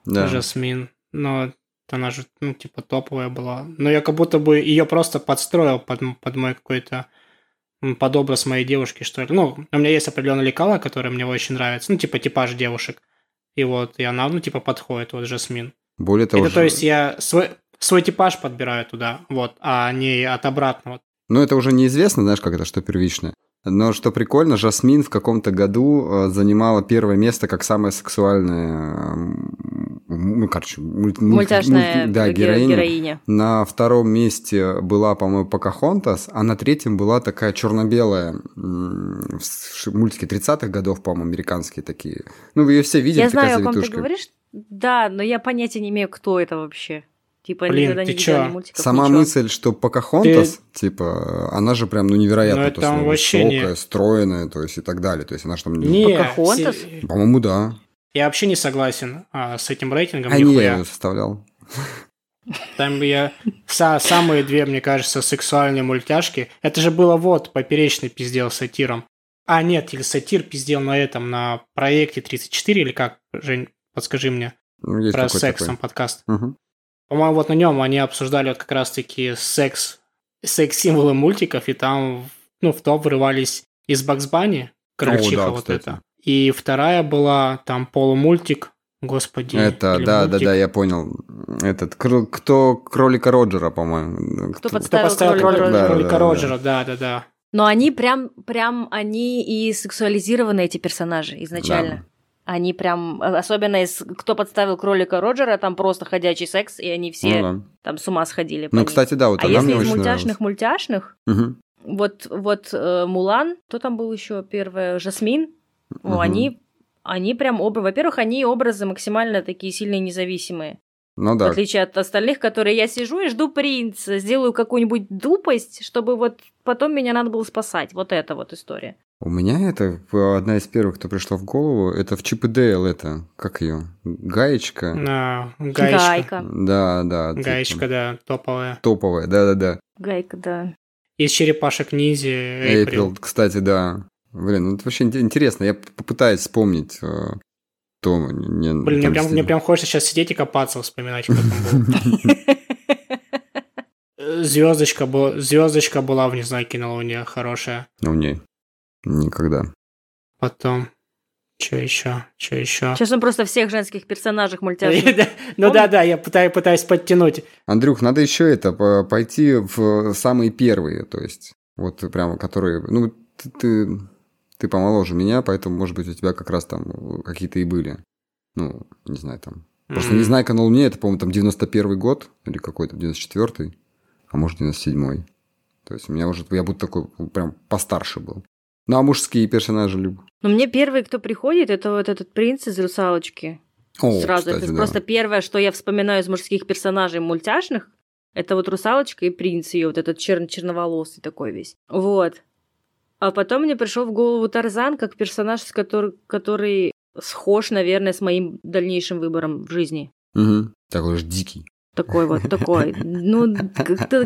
Да. Жасмин. Но она же, ну, типа, топовая была. Но я как будто бы ее просто подстроил под, под мой какой-то под образ моей девушки, что ли. Ну, у меня есть определенные лекала, которые мне очень нравятся. Ну, типа, типаж девушек. И вот, и она, ну, типа, подходит, вот, Жасмин. Более того... Это, то есть, я свой, свой типаж подбираю туда, вот, а не от обратного. Ну, это уже неизвестно, знаешь, как это, что первичное. Но что прикольно, Жасмин в каком-то году э, занимала первое место как самая сексуальная, ну, короче, мульт, мультяшная мульт, да, героиня. героиня. На втором месте была, по-моему, Покахонтас, а на третьем была такая черно-белая мультики 30-х годов, по-моему, американские такие. Ну, вы ее все видели, Я знаю, о ком ты говоришь. Да, но я понятия не имею, кто это вообще. Типа, Блин, никогда ты не чё? мультиков, Сама ничего. мысль, что Покахонтас, Ты- типа, она же прям, ну, невероятно, Ну, то это есть, она вообще не- высокая, стройная, то есть, и так далее. То есть, она же там... Не, Покахонтас? По-моему, да. Я вообще не согласен а, с этим рейтингом, А не, я нихуя. ее составлял. Там я... са- самые две, мне кажется, сексуальные мультяшки. Это же было вот, Поперечный пиздел сатиром. А, нет, или сатир пиздел на этом, на проекте 34, или как, Жень, подскажи мне, Ну, есть про секс такой. там подкаст. Мгм. По-моему, вот на нем они обсуждали вот как раз-таки секс, секс-символы мультиков, и там, ну, в топ врывались из Бакс Банни, крольчиха да, вот кстати. это. И вторая была там полумультик, господи. Это, да, да, мультик. да, я понял. Этот, кто кролика Роджера, по-моему. Кто Кто подставил, поставил кролика кролика, Роджера. Да, кролика да, да. Роджера, да, да, да. Но они прям, прям, они и сексуализированы, эти персонажи, изначально. Они прям, э, особенно из «Кто подставил кролика Роджера», там просто ходячий секс, и они все Ну, да. там с ума сходили. Ну, кстати, да, вот а если мне из очень мультяшных-мультяшных, нравилась. Мгм. вот, вот э, Мулан, кто там был еще первая, Жасмин, ну, Мгм. они, они прям оба, во-первых, они образы максимально такие сильные независимые. Ну В да. отличие от остальных, которые я сижу и жду принца, сделаю какую-нибудь дупость, чтобы вот потом меня надо было спасать. Вот это вот история. У меня это одна из первых, кто пришла в голову, это в Чип и Дейл, это, как ее, Гаечка? На, гаечка. Гайка. Да, да. типа, Гаечка, да, топовая. Топовая, да-да-да. Гайка, да. Из черепашек ниндзя Эйприл. Эйприл, кстати, да. Блин, ну это вообще ин- интересно. Я попытаюсь вспомнить э, то... Не, Блин, мне прям, мне прям хочется сейчас сидеть и копаться, вспоминать, там было. Звездочка, была, звездочка была в «Не знаю, на Луне» хорошая. Ну, не. Никогда. Потом, что еще, что еще? Сейчас он просто всех женских персонажей мультяшных. Ну да, да, я пытаюсь, пытаюсь подтянуть. Андрюх, надо еще это, по- пойти в самые первые, то есть, вот прямо, которые... Ну, ты, ты, помоложе меня, поэтому, может быть, у тебя как раз там какие-то и были. Ну, не знаю, там... Просто М. не знаю, на Луне, это, по-моему, там 91 год или какой-то 94-й, а может 97-й. То есть у меня уже, я будто такой прям постарше был. Ну, а мужские персонажи люб. Но мне первый, кто приходит, это вот этот принц из «Русалочки». О, Сразу. кстати, это да. просто первое, что я вспоминаю из мужских персонажей мультяшных, это вот «Русалочка» и принц ее, вот этот чер- черноволосый такой весь. Вот. А потом мне пришел в голову Тарзан как персонаж, который, который схож, наверное, с моим дальнейшим выбором в жизни. Мгм. Такой же дикий. Такой вот, такой. Ну,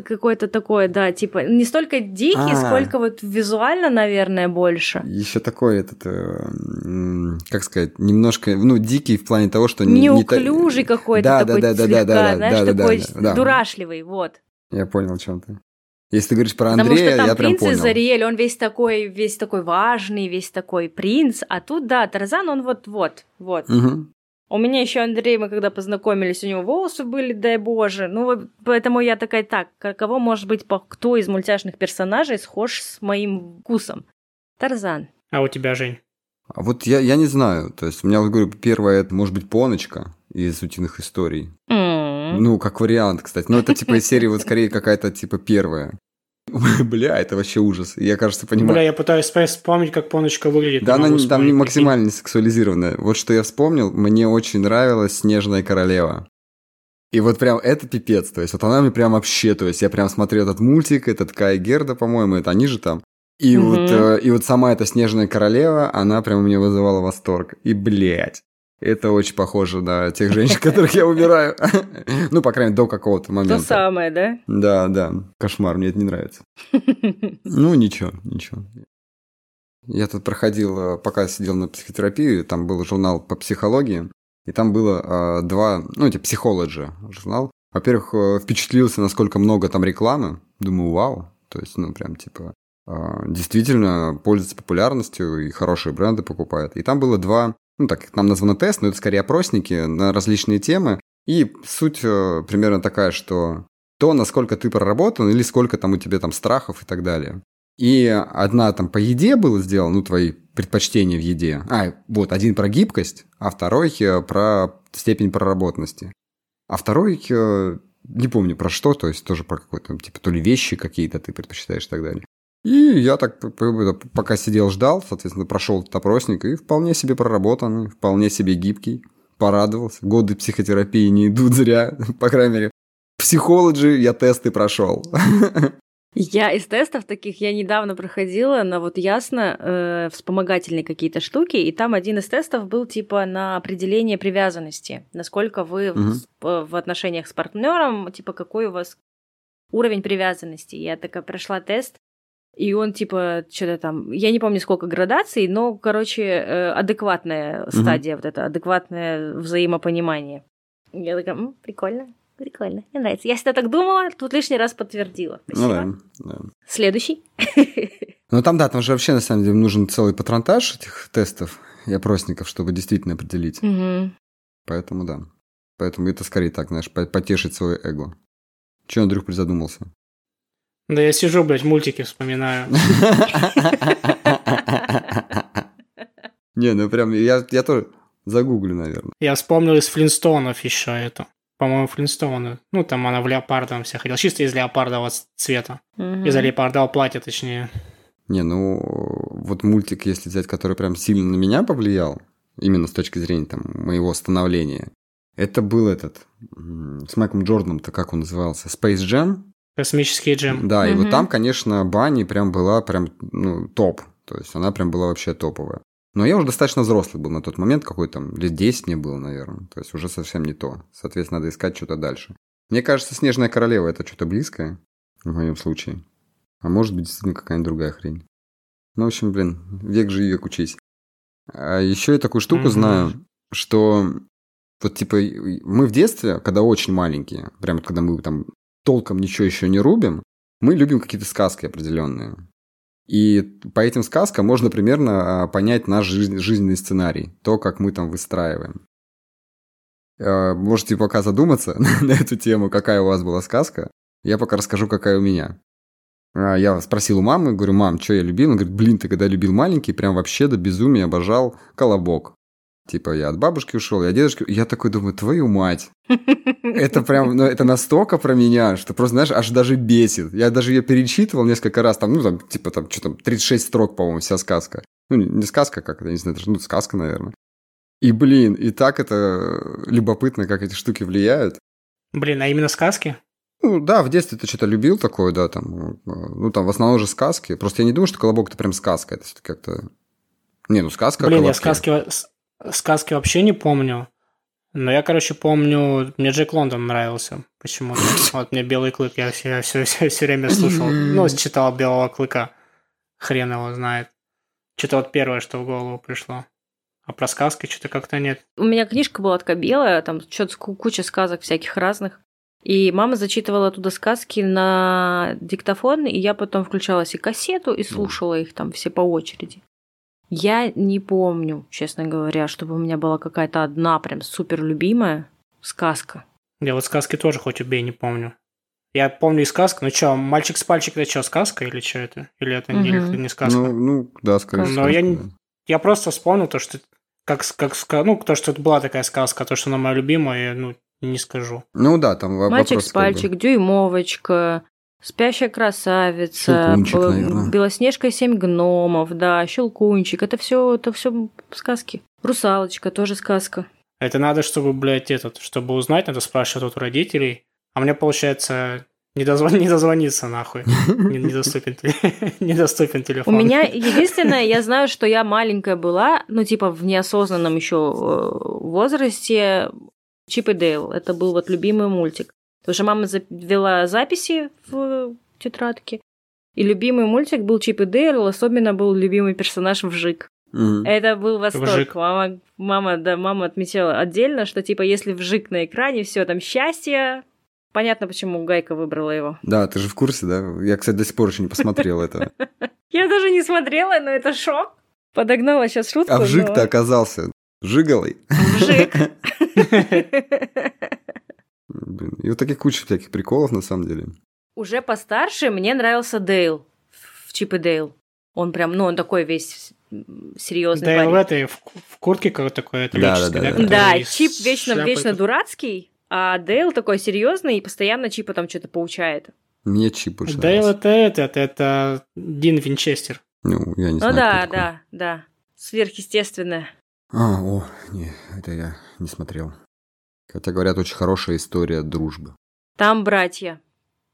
какой-то такой, да, типа, не столько дикий, А. сколько вот визуально, наверное, больше. Еще такой этот, э, как сказать, немножко, ну, дикий в плане того, что не, не та- Неуклюжий какой-то Да, такой да, да, да, слегка, да, да, знаешь, да, такой да. дурашливый, вот. Я понял, о чем ты. Если ты говоришь про Потому Андрея, что там я прям принц из понял. Ариэль, он весь такой, весь такой важный, весь такой принц, а тут, да, Тарзан, он вот-вот, вот. Мгм. У меня еще Андрей, мы когда познакомились, у него волосы были, дай боже. Ну, вот поэтому я такая, так, кого может быть, по- кто из мультяшных персонажей схож с моим вкусом? Тарзан. А у тебя, Жень? А вот я, я не знаю. То есть, у меня, вот говорю, первое, это может быть Поночка из утиных историй. М. Ну, как вариант, кстати. Но это типа из серии вот скорее какая-то типа первая. Бля, это вообще ужас. Я, кажется, понимаю. Бля, я пытаюсь вспомнить, как Поночка выглядит. Да, она там не максимально не сексуализированная. Вот что я вспомнил, мне очень нравилась «Снежная королева». И вот прям это пипец, то есть вот она мне прям вообще, то есть я прям смотрел этот мультик, этот Кай Герда, по-моему, это они же там. И, Мгм. вот, э, и вот сама эта «Снежная королева», она прям у меня вызывала восторг. И, блядь, это очень похоже на тех женщин, которых я убираю. Ну, по крайней мере, до какого-то То момента. самое, да? Да, да, кошмар, мне это не нравится. Ну, ничего, ничего. Я тут проходил, э, пока сидел на психотерапии, там был журнал по психологии, и там было э, два, ну, эти психологи журнал. Во-первых, э, впечатлился, насколько много там рекламы. Думаю, вау. То есть, ну, прям типа, э, действительно пользуется популярностью и хорошие бренды покупают. И там было два, ну, так нам названо тест, но это скорее опросники на различные темы. И суть э, примерно такая, что то, насколько ты проработан, или сколько там у тебя там страхов и так далее. И одна там по еде было сделано, ну, твои предпочтения в еде. А, вот, один про гибкость, а второй э, про степень проработанности. А второй, э, не помню про что, то есть тоже про какой-то, типа, то ли вещи какие-то ты предпочитаешь и так далее. И я так, пока сидел, ждал, соответственно, прошел этот опросник, и вполне себе проработанный, вполне себе гибкий. Порадовался. Годы психотерапии не идут зря, по крайней мере. В психологии я тесты прошел. Я из тестов таких я недавно проходила на вот ясно э, вспомогательные какие-то штуки, и там один из тестов был типа на определение привязанности, насколько вы угу. в, в отношениях с партнером, типа какой у вас уровень привязанности. Я такая прошла тест, и он типа что-то там, я не помню сколько градаций, но короче э, адекватная угу. стадия вот это, адекватное взаимопонимание. Я такая, М, прикольно. Прикольно, мне нравится. Я всегда так думала, тут лишний раз подтвердила. Спасибо. Ну да, да. Следующий. Ну там, да, там же вообще, на самом деле, нужен целый патронтаж этих тестов и опросников, чтобы действительно определить. Угу. Поэтому, да. Поэтому это скорее так, знаешь, потешить свое эго. Чего Андрюх призадумался? Да я сижу, блядь, мультики вспоминаю. Не, ну прям, я, я тоже загуглю, наверное. Я вспомнил из Флинстонов еще это по-моему, Флинстоуны. Ну, там она в леопардовом вся ходила. Чисто из леопардового цвета. Угу. Из леопардового платья, точнее. Не, ну, вот мультик, если взять, который прям сильно на меня повлиял, именно с точки зрения там моего становления, это был этот, с Майком Джорданом-то как он назывался? Space Jam? Космический джем. Да, угу. и вот там, конечно, Банни прям была прям, ну, топ. То есть она прям была вообще топовая. Но я уже достаточно взрослый был на тот момент, какой там, лет 10 мне было, наверное. То есть уже совсем не то. Соответственно, надо искать что-то дальше. Мне кажется, Снежная Королева это что-то близкое, в моем случае. А может быть, действительно какая-нибудь другая хрень. Ну, в общем, блин, век живи, век учись. А еще я такую штуку mm-hmm. знаю, что вот типа мы в детстве, когда очень маленькие, прям когда мы там толком ничего еще не рубим, мы любим какие-то сказки определенные. И по этим сказкам можно примерно а, понять наш жизненный сценарий, то, как мы там выстраиваем. А, можете пока задуматься на эту тему, какая у вас была сказка. Я пока расскажу, какая у меня. А, я спросил у мамы, говорю, мам, что я любил? Она говорит, блин, ты когда любил маленький, прям вообще до безумия обожал колобок. Типа, я от бабушки ушел, я от дедушки. Я такой думаю, твою мать. Это прям, ну, это настолько про меня, что просто, знаешь, аж даже бесит. Я даже ее перечитывал несколько раз, там, ну, там, типа, там, что там, 36 строк, по-моему, вся сказка. Ну, не сказка, как это, не знаю, ну, сказка, наверное. И, блин, и так это любопытно, как эти штуки влияют. Блин, а именно сказки? Ну, да, в детстве ты что-то любил такое, да, там, ну, там, в основном же сказки. Просто я не думаю, что «Колобок» – это прям сказка, это все-таки как-то... Не, ну, сказка Блин, я сказки, Сказки вообще не помню. Но я, короче, помню, мне Джек Лондон нравился почему-то. Вот мне Белый Клык, я все, все, все, все время слушал. Ну, читал Белого Клыка. Хрен его знает. Что-то вот первое, что в голову пришло. А про сказки что-то как-то нет. У меня книжка была такая белая, там что-то куча сказок всяких разных. И мама зачитывала туда сказки на диктофон, и я потом включала себе кассету и слушала их там все по очереди. Я не помню, честно говоря, чтобы у меня была какая-то одна прям супер любимая сказка. Я вот сказки тоже хоть убей не помню. Я помню и сказку, ну что, мальчик с пальчик это что, сказка или что это? Или это, угу. или это не сказка? Ну, ну да, скорее Но сказка, я, да. я просто вспомнил то, что как, как, ну, то, что это была такая сказка, то, что она моя любимая, ну, не скажу. Ну да, там Мальчик с пальчик, дюймовочка, Спящая красавица, Щелкунчик, Белоснежка и семь гномов, да, Щелкунчик. Это все, это все сказки. Русалочка тоже сказка. Это надо, чтобы, блядь, этот, чтобы узнать, надо спрашивать у родителей. А мне, получается, не, дозвон, не дозвониться нахуй. Недоступен, недоступен телефон. У меня единственное, я знаю, что я маленькая была, ну, типа, в неосознанном еще э, возрасте. Чип и Дейл. Это был вот любимый мультик. Потому что мама вела записи в тетрадке. И любимый мультик был Чип и Дейл, особенно был любимый персонаж Вжик. Mm-hmm. Это был восторг. Вжик. Мама, мама, да, мама отметила отдельно, что типа если Вжик на экране, все там счастье. Понятно, почему Гайка выбрала его. Да, ты же в курсе, да? Я, кстати, до сих пор еще не посмотрел этого. Я даже не смотрела, но это шок. Подогнала сейчас шутку. А Вжик-то оказался жиголой. Вжик. И вот таких куча всяких приколов, на самом деле. Уже постарше мне нравился Дейл. В Чип и Дейл. Он прям, ну, он такой весь серьезный Дейл парень. в этой, в, в куртке какой такой Да, да, да, да. Да, с Чип вечно, вечно такой. дурацкий, а Дейл такой серьезный и постоянно Чипа там что-то поучает. Мне чип больше Дейл нравится. это этот, это Дин Винчестер. Ну, я не Ну знаю, да, кто такой. да, да. Сверхъестественное. А, о, не, это я не смотрел. Хотя, говорят, очень хорошая история дружбы. Там братья.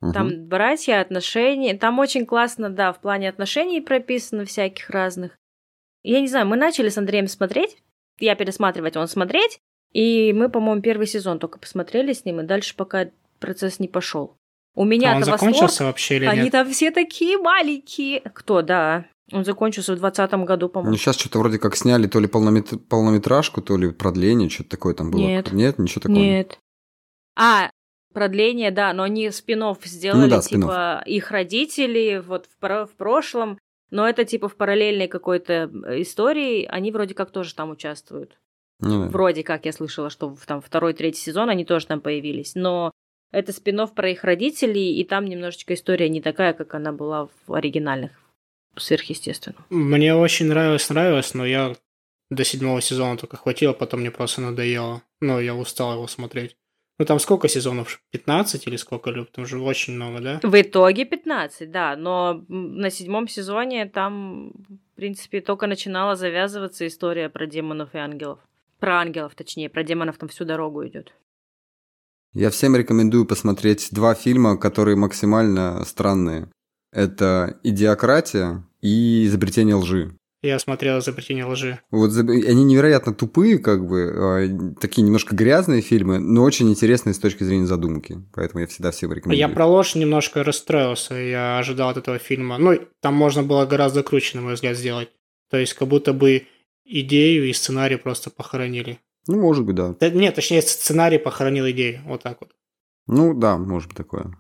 Мгм. Там братья, отношения. Там очень классно, да, в плане отношений прописано всяких разных. Я не знаю, мы начали с Андреем смотреть. Я пересматривать, он смотреть. И мы, по-моему, первый сезон только посмотрели с ним, и дальше пока процесс не пошел. У меня А он закончился вообще или Они нет? там все такие маленькие. Кто, да. Он закончился в 2020 году, Ну, по-моему. сейчас что-то вроде как сняли то ли полномет- полнометражку, то ли продление, что-то такое там было. Нет. Нет, ничего такого. Нет. А, продление, да, но они спин сделали, Ну да, спин-офф. типа, их родители вот в, про- в прошлом, но это типа в параллельной какой-то э, истории, они вроде как тоже там участвуют. Ну да. Вроде как я слышала, что в там второй, третий сезон они тоже там появились, но это спин про их родителей, и там немножечко история не такая, как она была в оригинальных сверхъестественно. Мне очень нравилось, нравилось, но я до седьмого сезона только хватило, потом мне просто надоело. Ну, я устал его смотреть. Ну, там сколько сезонов? 15 или сколько? Там же очень много, да? В итоге 15, да, но на седьмом сезоне там, в принципе, только начинала завязываться история про демонов и ангелов. Про ангелов, точнее, про демонов там всю дорогу идет. Я всем рекомендую посмотреть два фильма, которые максимально странные. Это «Идиократия» и «Изобретение лжи». Я смотрел «Изобретение лжи». Вот они невероятно тупые, как бы, а, такие немножко грязные фильмы, но очень интересные с точки зрения задумки. Поэтому я всегда всем рекомендую. Я про ложь немножко расстроился. Я ожидал от этого фильма. Ну, там можно было гораздо круче, на мой взгляд, сделать. То есть, как будто бы идею и сценарий просто похоронили. Ну, может быть, да. Да, нет, точнее, сценарий похоронил идею. Вот так вот. Ну, да, может быть такое.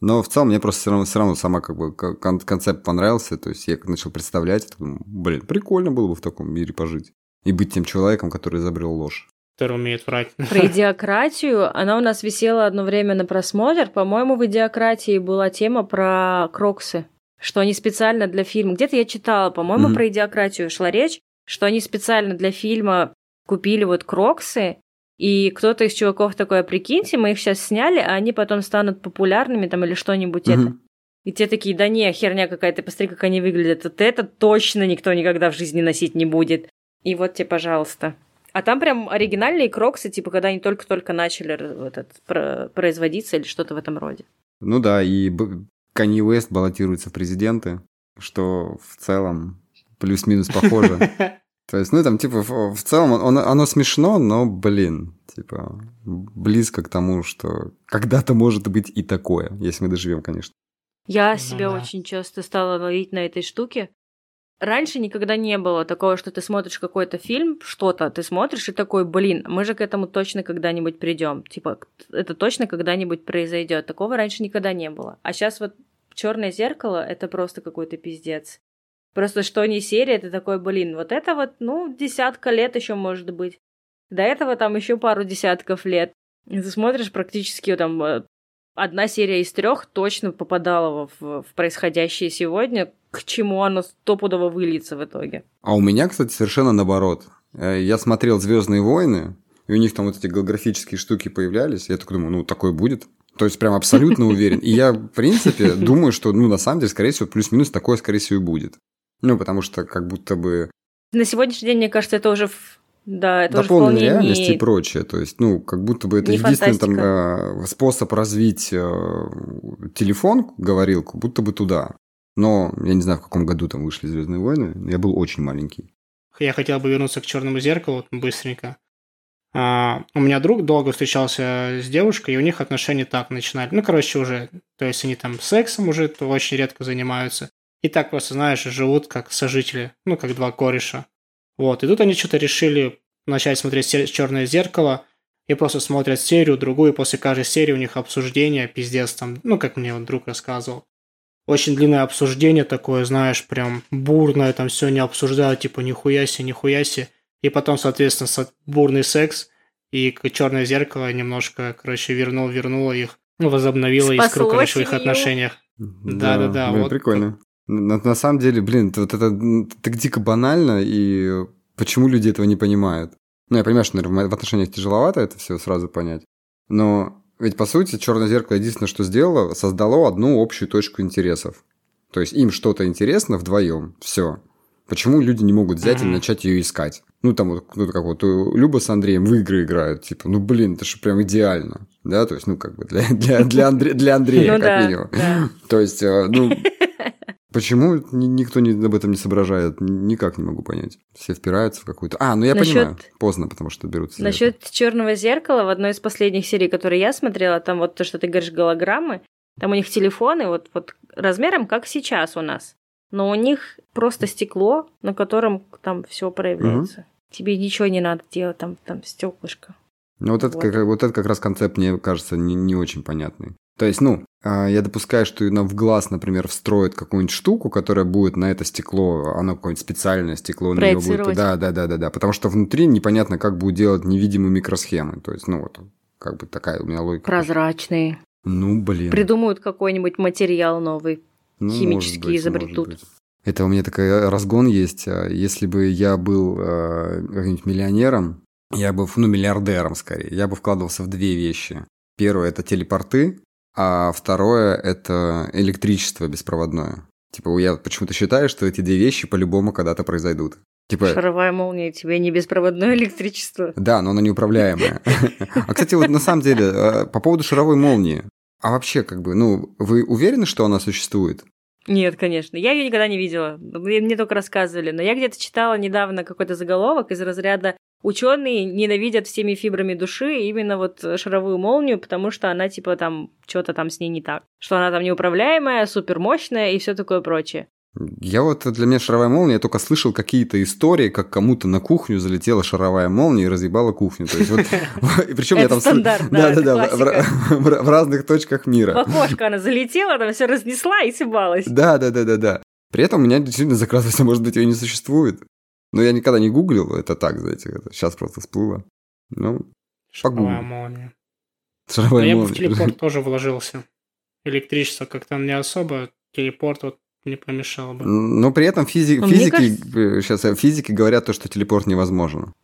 Но в целом мне просто все равно, все равно сама как бы кон- концепт понравился. То есть я начал представлять, думаю, блин, прикольно было бы в таком мире пожить. И быть тем человеком, который изобрел ложь. Который умеет врать. Про идиократию, она у нас висела одно время на просмотр. По-моему, в идиократии была тема про кроксы, что они специально для фильма. Где-то я читала, по-моему, Мгм. про идиократию шла речь, что они специально для фильма купили вот кроксы, и кто-то из чуваков такой, «А прикиньте, мы их сейчас сняли, а они потом станут популярными там или что-нибудь это. Мгм. И те такие, да не, херня какая-то, посмотри, как они выглядят. Вот это точно никто никогда в жизни носить не будет. И вот тебе, пожалуйста. А там прям оригинальные кроксы, типа, когда они только-только начали р- этот, про- производиться или что-то в этом роде. Ну да, и Б- Канье Уэст баллотируется в президенты, что в целом плюс-минус похоже. То есть, ну, там, типа, в, в целом он- оно смешно, но, блин, типа, близко к тому, что когда-то может быть и такое, если мы доживем, конечно. Я Ну себя да. очень часто стала ловить на этой штуке. Раньше никогда не было такого, что ты смотришь какой-то фильм, что-то, ты смотришь и такой, блин, мы же к этому точно когда-нибудь придем. Типа, это точно когда-нибудь произойдет. Такого раньше никогда не было. А сейчас вот Черное зеркало это просто какой-то пиздец. Просто что не серия, ты такой, блин, вот это вот, ну, десятка лет еще может быть. До этого там еще пару десятков лет. И ты смотришь практически там э, одна серия из трех точно попадала в, в происходящее сегодня, к чему оно стопудово выльется в итоге. А у меня, кстати, совершенно наоборот. Э, Я смотрел Звездные войны, и у них там вот эти голографические штуки появлялись. Я такой думаю, ну, такое будет. То есть, прям абсолютно уверен. И я, в принципе, думаю, что, ну, на самом деле, скорее всего, плюс-минус такое, скорее всего, и будет. Ну, потому что как будто бы На сегодняшний день, мне кажется, это уже... Да, это уже дополненная вполне реальность и не... прочее. То есть, ну, как будто бы это не единственный там фантастика. э, способ развить э, телефон, говорилку, будто бы туда. Но я не знаю, в каком году там вышли Звездные войны. но Я был очень маленький. Я хотел бы вернуться к черному зеркалу быстренько. А, у меня друг долго встречался с девушкой, и у них отношения так начинали. Ну, короче, уже, то есть они там сексом уже очень редко занимаются. И так просто, знаешь, живут как сожители, ну, как два кореша. Вот, и тут они что-то решили начать смотреть черное зеркало, и просто смотрят серию, другую, и после каждой серии у них обсуждение, пиздец там, ну, как мне вот друг рассказывал. Очень длинное обсуждение такое, знаешь, прям бурное, там все не обсуждают, типа нихуя себе, нихуя себе. И потом, соответственно, со- бурный секс, и черное зеркало немножко, короче, вернул, вернуло их, ну, возобновило искру, Спасло короче, в их отношениях. Да-да-да, блин, вот прикольно. На, на самом деле, блин, вот это так дико банально, и почему люди этого не понимают? Ну, я понимаю, что, наверное, в отношениях тяжеловато это все сразу понять, но ведь, по сути, черное зеркало единственное, что сделало, создало одну общую точку интересов. То есть им что-то интересно вдвоем. Все. Почему люди не могут взять и начать ее искать? Ну, там вот, ну, как вот Люба с Андреем в игры играют, типа, ну, блин, это же прям идеально, да, то есть, ну, как бы для, для, для, Андре, для Андрея, ну как минимум. То есть, э, ну, почему никто не, об этом не соображает, никак не могу понять. Все впираются в какую-то... А, ну, я понимаю, поздно, потому что берутся Насчет черного зеркала, в одной из последних серий, которые я смотрела, там вот то, что ты говоришь, голограммы, там у них телефоны вот, вот размером, как сейчас у нас но у них просто стекло, на котором там все проявляется. Угу. Тебе ничего не надо делать, там, там стеклышко. Ну, вот, вот. Это, как, вот это как раз концепт, мне кажется, не, не очень понятный. То есть, ну, я допускаю, что нам в глаз, например, встроят какую-нибудь штуку, которая будет на это стекло, оно какое-нибудь специальное стекло на него будет. Да, да, да, да, да. Потому что внутри непонятно, как будет делать невидимые микросхемы. То есть, ну вот, как бы такая у меня логика. Прозрачные. Ну, блин. Придумают какой-нибудь материал новый. Ну, химические быть, изобретут. Это у меня такой разгон есть. А если бы я был э, каким-нибудь миллионером, я бы, ну, миллиардером скорее, я бы вкладывался в две вещи. Первое – это телепорты, а второе – это электричество беспроводное. Типа, я почему-то считаю, что эти две вещи по-любому когда-то произойдут. Типа... Шаровая молния, тебе не беспроводное электричество. Да, но она неуправляемая. А, кстати, вот на самом деле, э, по поводу шаровой молнии. А вообще, как бы, ну, вы уверены, что она существует? Нет, конечно. Я ее никогда не видела. Мне только рассказывали. Но я где-то читала недавно какой-то заголовок из разряда Ученые ненавидят всеми фибрами души именно вот шаровую молнию, потому что она типа там что-то там с ней не так. Что она там неуправляемая, супермощная и все такое прочее. Я вот для меня шаровая молния, я только слышал какие-то истории, как кому-то на кухню залетела шаровая молния и разъебала кухню. То есть вот, причем я там стандарт, да, да, да, в, разных точках мира. В окошко она залетела, там все разнесла и съебалась. Да, да, да, да, да. При этом у меня действительно закрадывается, может быть, ее не существует. Но я никогда не гуглил, это так, знаете, это сейчас просто всплыло. Ну, Шаровая молния. Шаровая молния. Я бы в телепорт тоже вложился. Электричество как-то не особо, телепорт вот не помешало бы. Но при этом физи- физики, кажется... сейчас э, физики говорят то, что телепорт невозможен.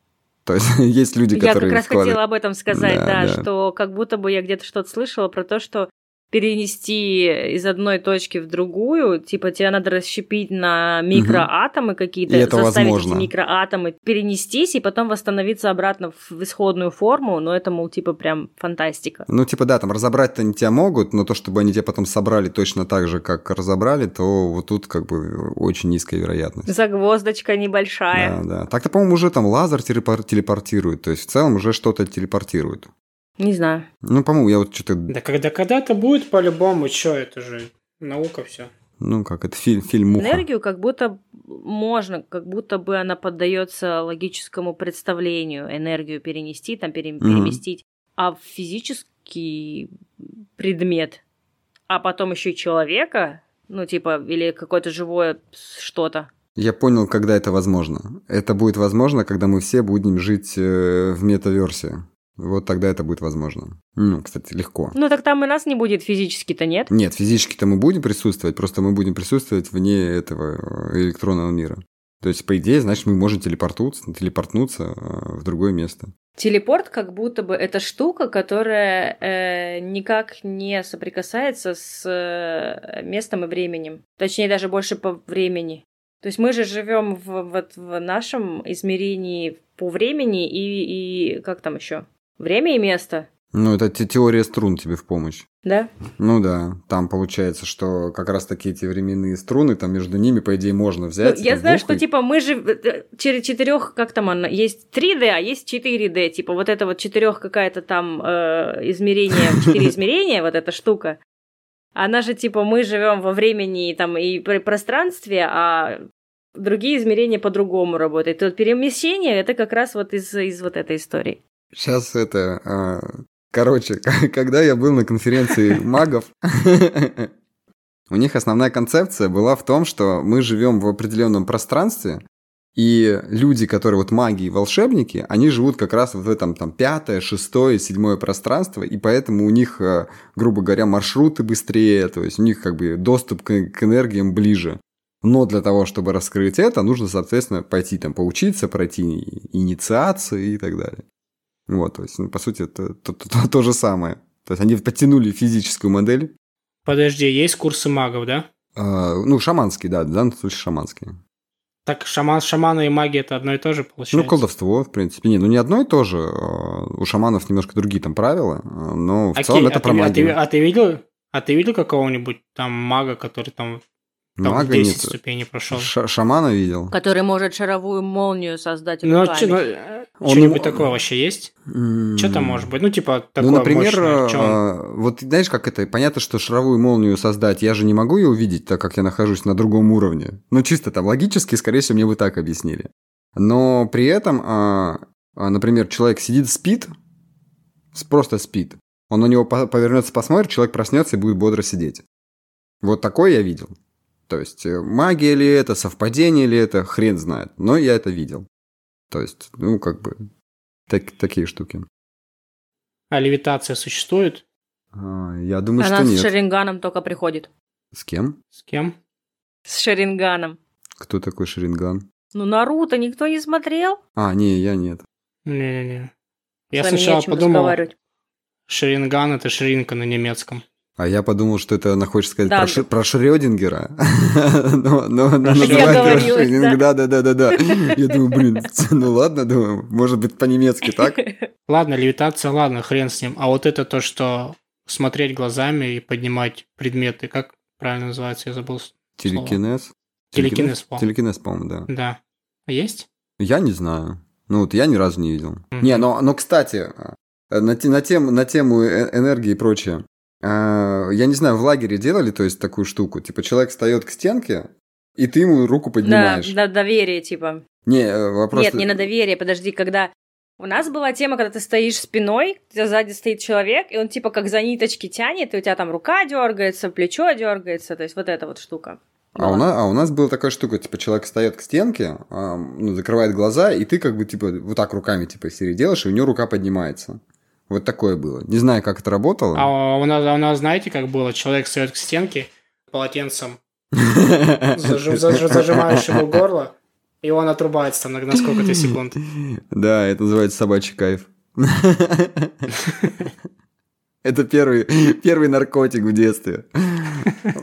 То есть есть люди, которые... Я как раз вкладывают... хотела об этом сказать, да, да, да, что как будто бы я где-то что-то слышала про то, что перенести из одной точки в другую, типа тебе надо расщепить на микроатомы угу. какие-то, заставить возможно. эти микроатомы перенестись и потом восстановиться обратно в исходную форму, но это, мол, типа прям фантастика. Ну, типа, да, там разобрать-то они тебя могут, но то, чтобы они тебя потом собрали точно так же, как разобрали, то вот тут как бы очень низкая вероятность. Загвоздочка небольшая. Да, да. Так-то, по-моему, уже там лазер телепортирует, то есть в целом уже что-то телепортирует. Не знаю. Ну, по-моему, я вот что-то... Да когда когда-то будет по-любому, что это же наука все. Ну, как это фильм, фильм Муха. Энергию как будто можно, как будто бы она поддается логическому представлению, энергию перенести, там пере, mm-hmm. переместить, а в физический предмет, а потом еще и человека, ну, типа, или какое-то живое что-то. Я понял, когда это возможно. Это будет возможно, когда мы все будем жить э, в метаверсе. Вот тогда это будет возможно. Ну, кстати, легко. Ну, так там и нас не будет физически-то, нет? Нет, физически-то мы будем присутствовать, просто мы будем присутствовать вне этого э, электронного мира. То есть, по идее, значит, мы можем телепортнуться, телепортнуться э, в другое место. Телепорт как будто бы это штука, которая э, никак не соприкасается с э, местом и временем. Точнее, даже больше по времени. То есть мы же живем в, вот в нашем измерении по времени и, и как там еще? Время и место. Ну, это теория струн тебе в помощь. Да? Ну да, там получается, что как раз таки эти временные струны, там между ними, по идее, можно взять. Ну, я знаю, что типа мы же э, через четырех, как там она, есть 3D, а есть 4D, типа вот это вот четырех какая-то там э, измерение, четыре измерения, вот эта штука. Она же типа мы живем во времени там и пространстве, а другие измерения по-другому работают. И вот перемещение это как раз вот из, из вот этой истории. Сейчас это... А, короче, когда я был на конференции магов, у них основная концепция была в том, что мы живем в определенном пространстве, и люди, которые вот маги и волшебники, они живут как раз в этом там пятое, шестое, седьмое пространство, и поэтому у них, а, грубо говоря, маршруты быстрее, то есть у них как бы доступ к, к энергиям ближе. Но для того, чтобы раскрыть это, нужно, соответственно, пойти там поучиться, пройти инициации и так далее. Вот, то есть, ну, по сути, это то, то, то, то же самое. То есть они подтянули физическую модель. Подожди, есть курсы магов, да? А, ну, шаманские, да, в данном случае шаманские. Так шаман, шаманы и маги это одно и то же получается? Ну, колдовство, в принципе. Не, ну не одно и то же. У шаманов немножко другие там правила, но в а целом это а про ты, магию. А ты, а ты видел, а ты видел какого-нибудь там мага, который там там Мага 10 нет. ступеней прошел? Ш- шамана видел. Который может шаровую молнию создать Ну, руками. че- ну, Он что-нибудь такое вообще есть? Что там может быть? Ну, типа, такое ну, например, мощное, а, вот знаешь, как это? Понятно, что шаровую молнию создать я же не могу ее увидеть, так как я нахожусь на другом уровне. Ну, чисто там логически, скорее всего, мне бы так объяснили. Но при этом, а, а, например, человек сидит, спит, просто спит. Он на него по- повернется, посмотрит, человек проснется и будет бодро сидеть. Вот такое я видел. То есть э, магия ли это, совпадение ли это, хрен знает. Но я это видел. То есть, ну, как бы, так- такие штуки. А левитация существует? А, я думаю, Она что с нет. Шаринганом только приходит. С кем? С кем? С Шаринганом. Кто такой Шаринган? Ну, Наруто никто не смотрел? А, не, я нет. Не-не-не. Я С сначала подумал. Шеринган это ширинка на немецком. А я подумал, что это она хочет сказать Да, про, да. Ши- про Шрёдингера. Но, но она Про называет его оговорилась, Шрёдинг- Да, да, да, да, да. Я думаю, блин, ну ладно, думаю, может быть по-немецки так? Ладно, левитация, ладно, хрен с ним. А вот это то, что смотреть глазами и поднимать предметы, как правильно называется, я забыл. Телекинез? Телекинез, по-моему. Телекинез, по-моему, да. Да. А есть? Я не знаю. Ну вот я ни разу не видел. Не, но, но кстати, э, на, те- на, тем, на тему э- энергии и прочее. Э, Я не знаю, в лагере делали, то есть, такую штуку. Типа, человек встает к стенке, и ты ему руку Да, поднимаешь. на доверие, типа. Не, э, вопрос... Нет, не на доверие, подожди, когда... У нас была тема, когда ты стоишь спиной, у тебя сзади стоит человек, и он типа как за ниточки тянет, и у тебя там рука дергается, плечо дергается, то есть вот эта вот штука. А у, нас, а у нас была такая штука, типа, человек встает к стенке, а, ну, закрывает глаза, и ты как бы, типа, вот так руками, типа, серии делаешь, и у него рука поднимается. Вот такое было. Не знаю, как это работало. А у нас, а у нас знаете, как было? Человек встает к стенке полотенцем, зажи- зажи- зажимаешь ему горло, и он отрубается там на, на сколько-то секунд. Да, это называется собачий кайф. Это первый, первый наркотик в детстве.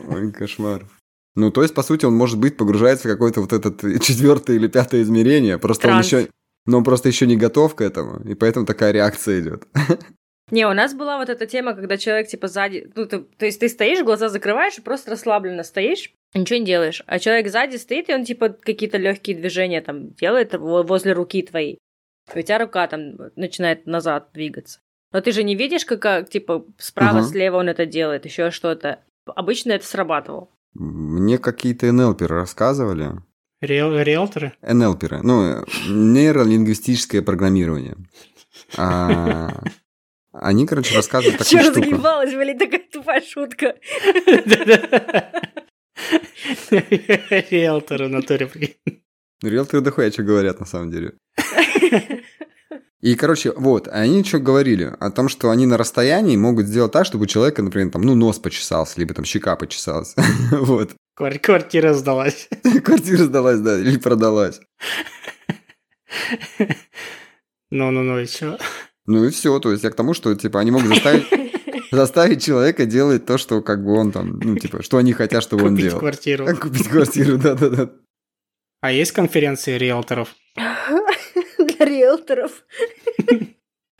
Ой, кошмар. Ну, то есть, по сути, он, может быть, погружается в какое-то вот этот четвертое или пятое измерение. Просто он еще... Но он просто еще не готов к этому, и поэтому такая реакция идет. Не, у нас была вот эта тема, когда человек типа сзади, ну, ты- то есть ты стоишь, глаза закрываешь и просто расслабленно стоишь, ничего не делаешь, а человек сзади стоит, и он типа какие-то легкие движения там делает во- возле руки твоей. И у тебя рука там начинает назад двигаться. Но ты же не видишь, как, а, типа, справа, Ага. слева он это делает, еще что-то. Обычно это срабатывало. Мне какие-то НЛперы рассказывали. Риэл- риэлторы? НЛперы, ну, нейролингвистическое программирование. А, Они, короче, рассказывают такую штуку. разгибалась, блин, такая тупая шутка. Риэлторы в натуре. прикинь. Риэлторы дохуя что говорят, на самом деле. И, короче, вот, они что говорили? О том, что они на расстоянии могут сделать так, чтобы у человека, например, там, ну, нос почесался, либо там щека почесалась. Вот. Квар- Квартира сдалась. Квартира сдалась, да, или продалась. Ну-ну-ну, и чё? Ну и все, то есть я к тому, что, типа, они могут заставить, заставить человека делать то, что, как бы, он там, ну, типа, что они хотят, чтобы он Купить делал. квартиру. Купить квартиру, да-да-да. А есть конференции риэлторов? Для риэлторов.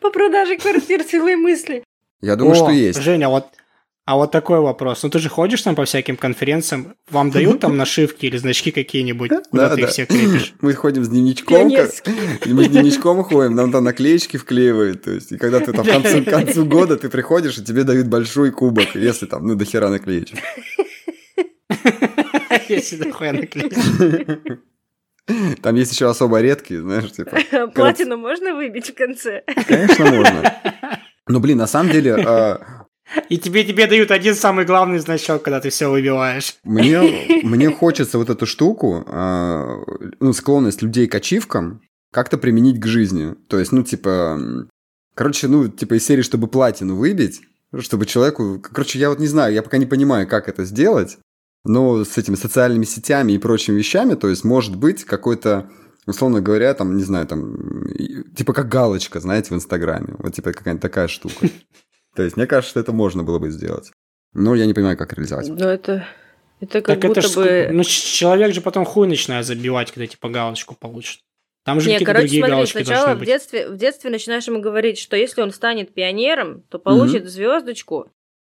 По продаже квартир силой мысли. Я думаю, О, что есть. Женя, вот, а вот такой вопрос. Ну ты же ходишь там по всяким конференциям, вам дают там нашивки или значки какие-нибудь, куда Да, ты да. их все крепишь? Мы ходим с дневничком, как- мы с дневничком ходим, нам там наклеечки вклеивают, то есть, и когда ты там к концу, к концу года ты приходишь, и тебе дают большой кубок, если там, ну, до хера наклеечек. Если такое наклеишь. Там есть еще особо редкие, знаешь, типа. Платину можно выбить в конце? Конечно, можно. Ну, блин, на самом деле, а, И тебе, тебе дают один самый главный значок, когда ты все выбиваешь. мне, мне хочется вот эту штуку, а, ну, склонность людей к ачивкам как-то применить к жизни. То есть, ну, типа, короче, ну, типа из серии, чтобы платину выбить, чтобы человеку... Короче, я вот не знаю, я пока не понимаю, как это сделать. Но с этими социальными сетями и прочими вещами, то есть может быть какой-то, условно говоря, там, не знаю, там, типа как галочка, знаете, в Инстаграме. Вот типа какая-нибудь такая штука. То есть мне кажется, что это можно было бы сделать. Но я не понимаю, как реализовать. Ну, это... Это как так будто это ж, бы... ну, человек же потом хуй начинает забивать, когда типа галочку получит. Там же Не, какие-то короче, другие смотри, галочки сначала в детстве, в детстве начинаешь ему говорить, что если он станет пионером, то получит звездочку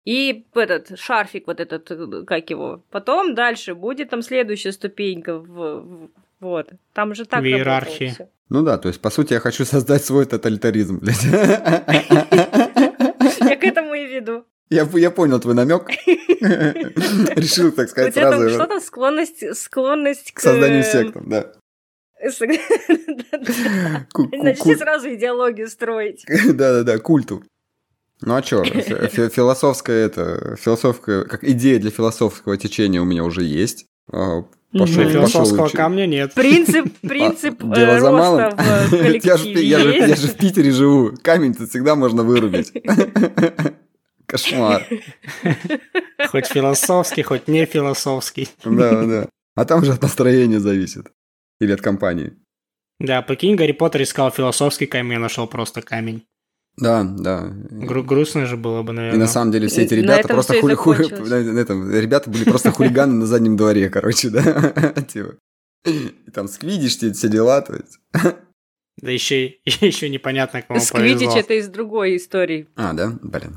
и этот шарфик вот этот, э, как его. Потом дальше будет там следующая ступенька в, в- вот. Там же так В иерархии. Ну да, то есть, по сути, я хочу создать свой тоталитаризм, блядь. Я к этому и веду. Я, я понял твой намек. Решил, так У сказать, тебя там сразу что там склонность, склонность к созданию э, сектов, да. Начни сразу идеологию строить. Да-да-да, культу. Ну а чё, фи- философская это, философская, как идея для философского течения у меня уже есть. А, Пошел, Мгм. философского учить. камня нет. Принцип, принцип А, э, дело за малым. в Я же, коллективе я, же, я же в Питере живу. Камень-то всегда можно вырубить. Кошмар. Хоть философский, хоть не философский. Да, да. А там же от настроения зависит. Или от компании. Да, прикинь, Гарри Поттер искал философский камень, а нашел просто камень. Да, да. Гру- грустно же было бы, И наверное. на самом деле все эти ребята просто и хули, хули, на- этом, ребята были просто хулиганы на заднем дворе, короче, да. Типа. И там сквидишь все все дела, то есть. Да еще, еще непонятно, кому Сквидич повезло. это из другой истории. А, да? Блин.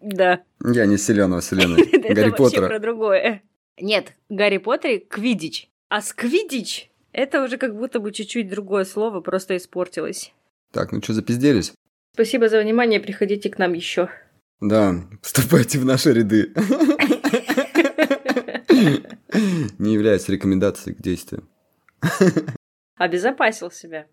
Да. Я не силен во вселенной Это Гарри вообще Поттера. про другое. Нет, Гарри Поттере квидич. А сквидич это уже как будто бы чуть-чуть другое слово, просто испортилось. Так, ну что, запизделись? Спасибо за внимание, приходите к нам еще. Да, вступайте в наши ряды. Не является рекомендацией к действию. Обезопасил себя.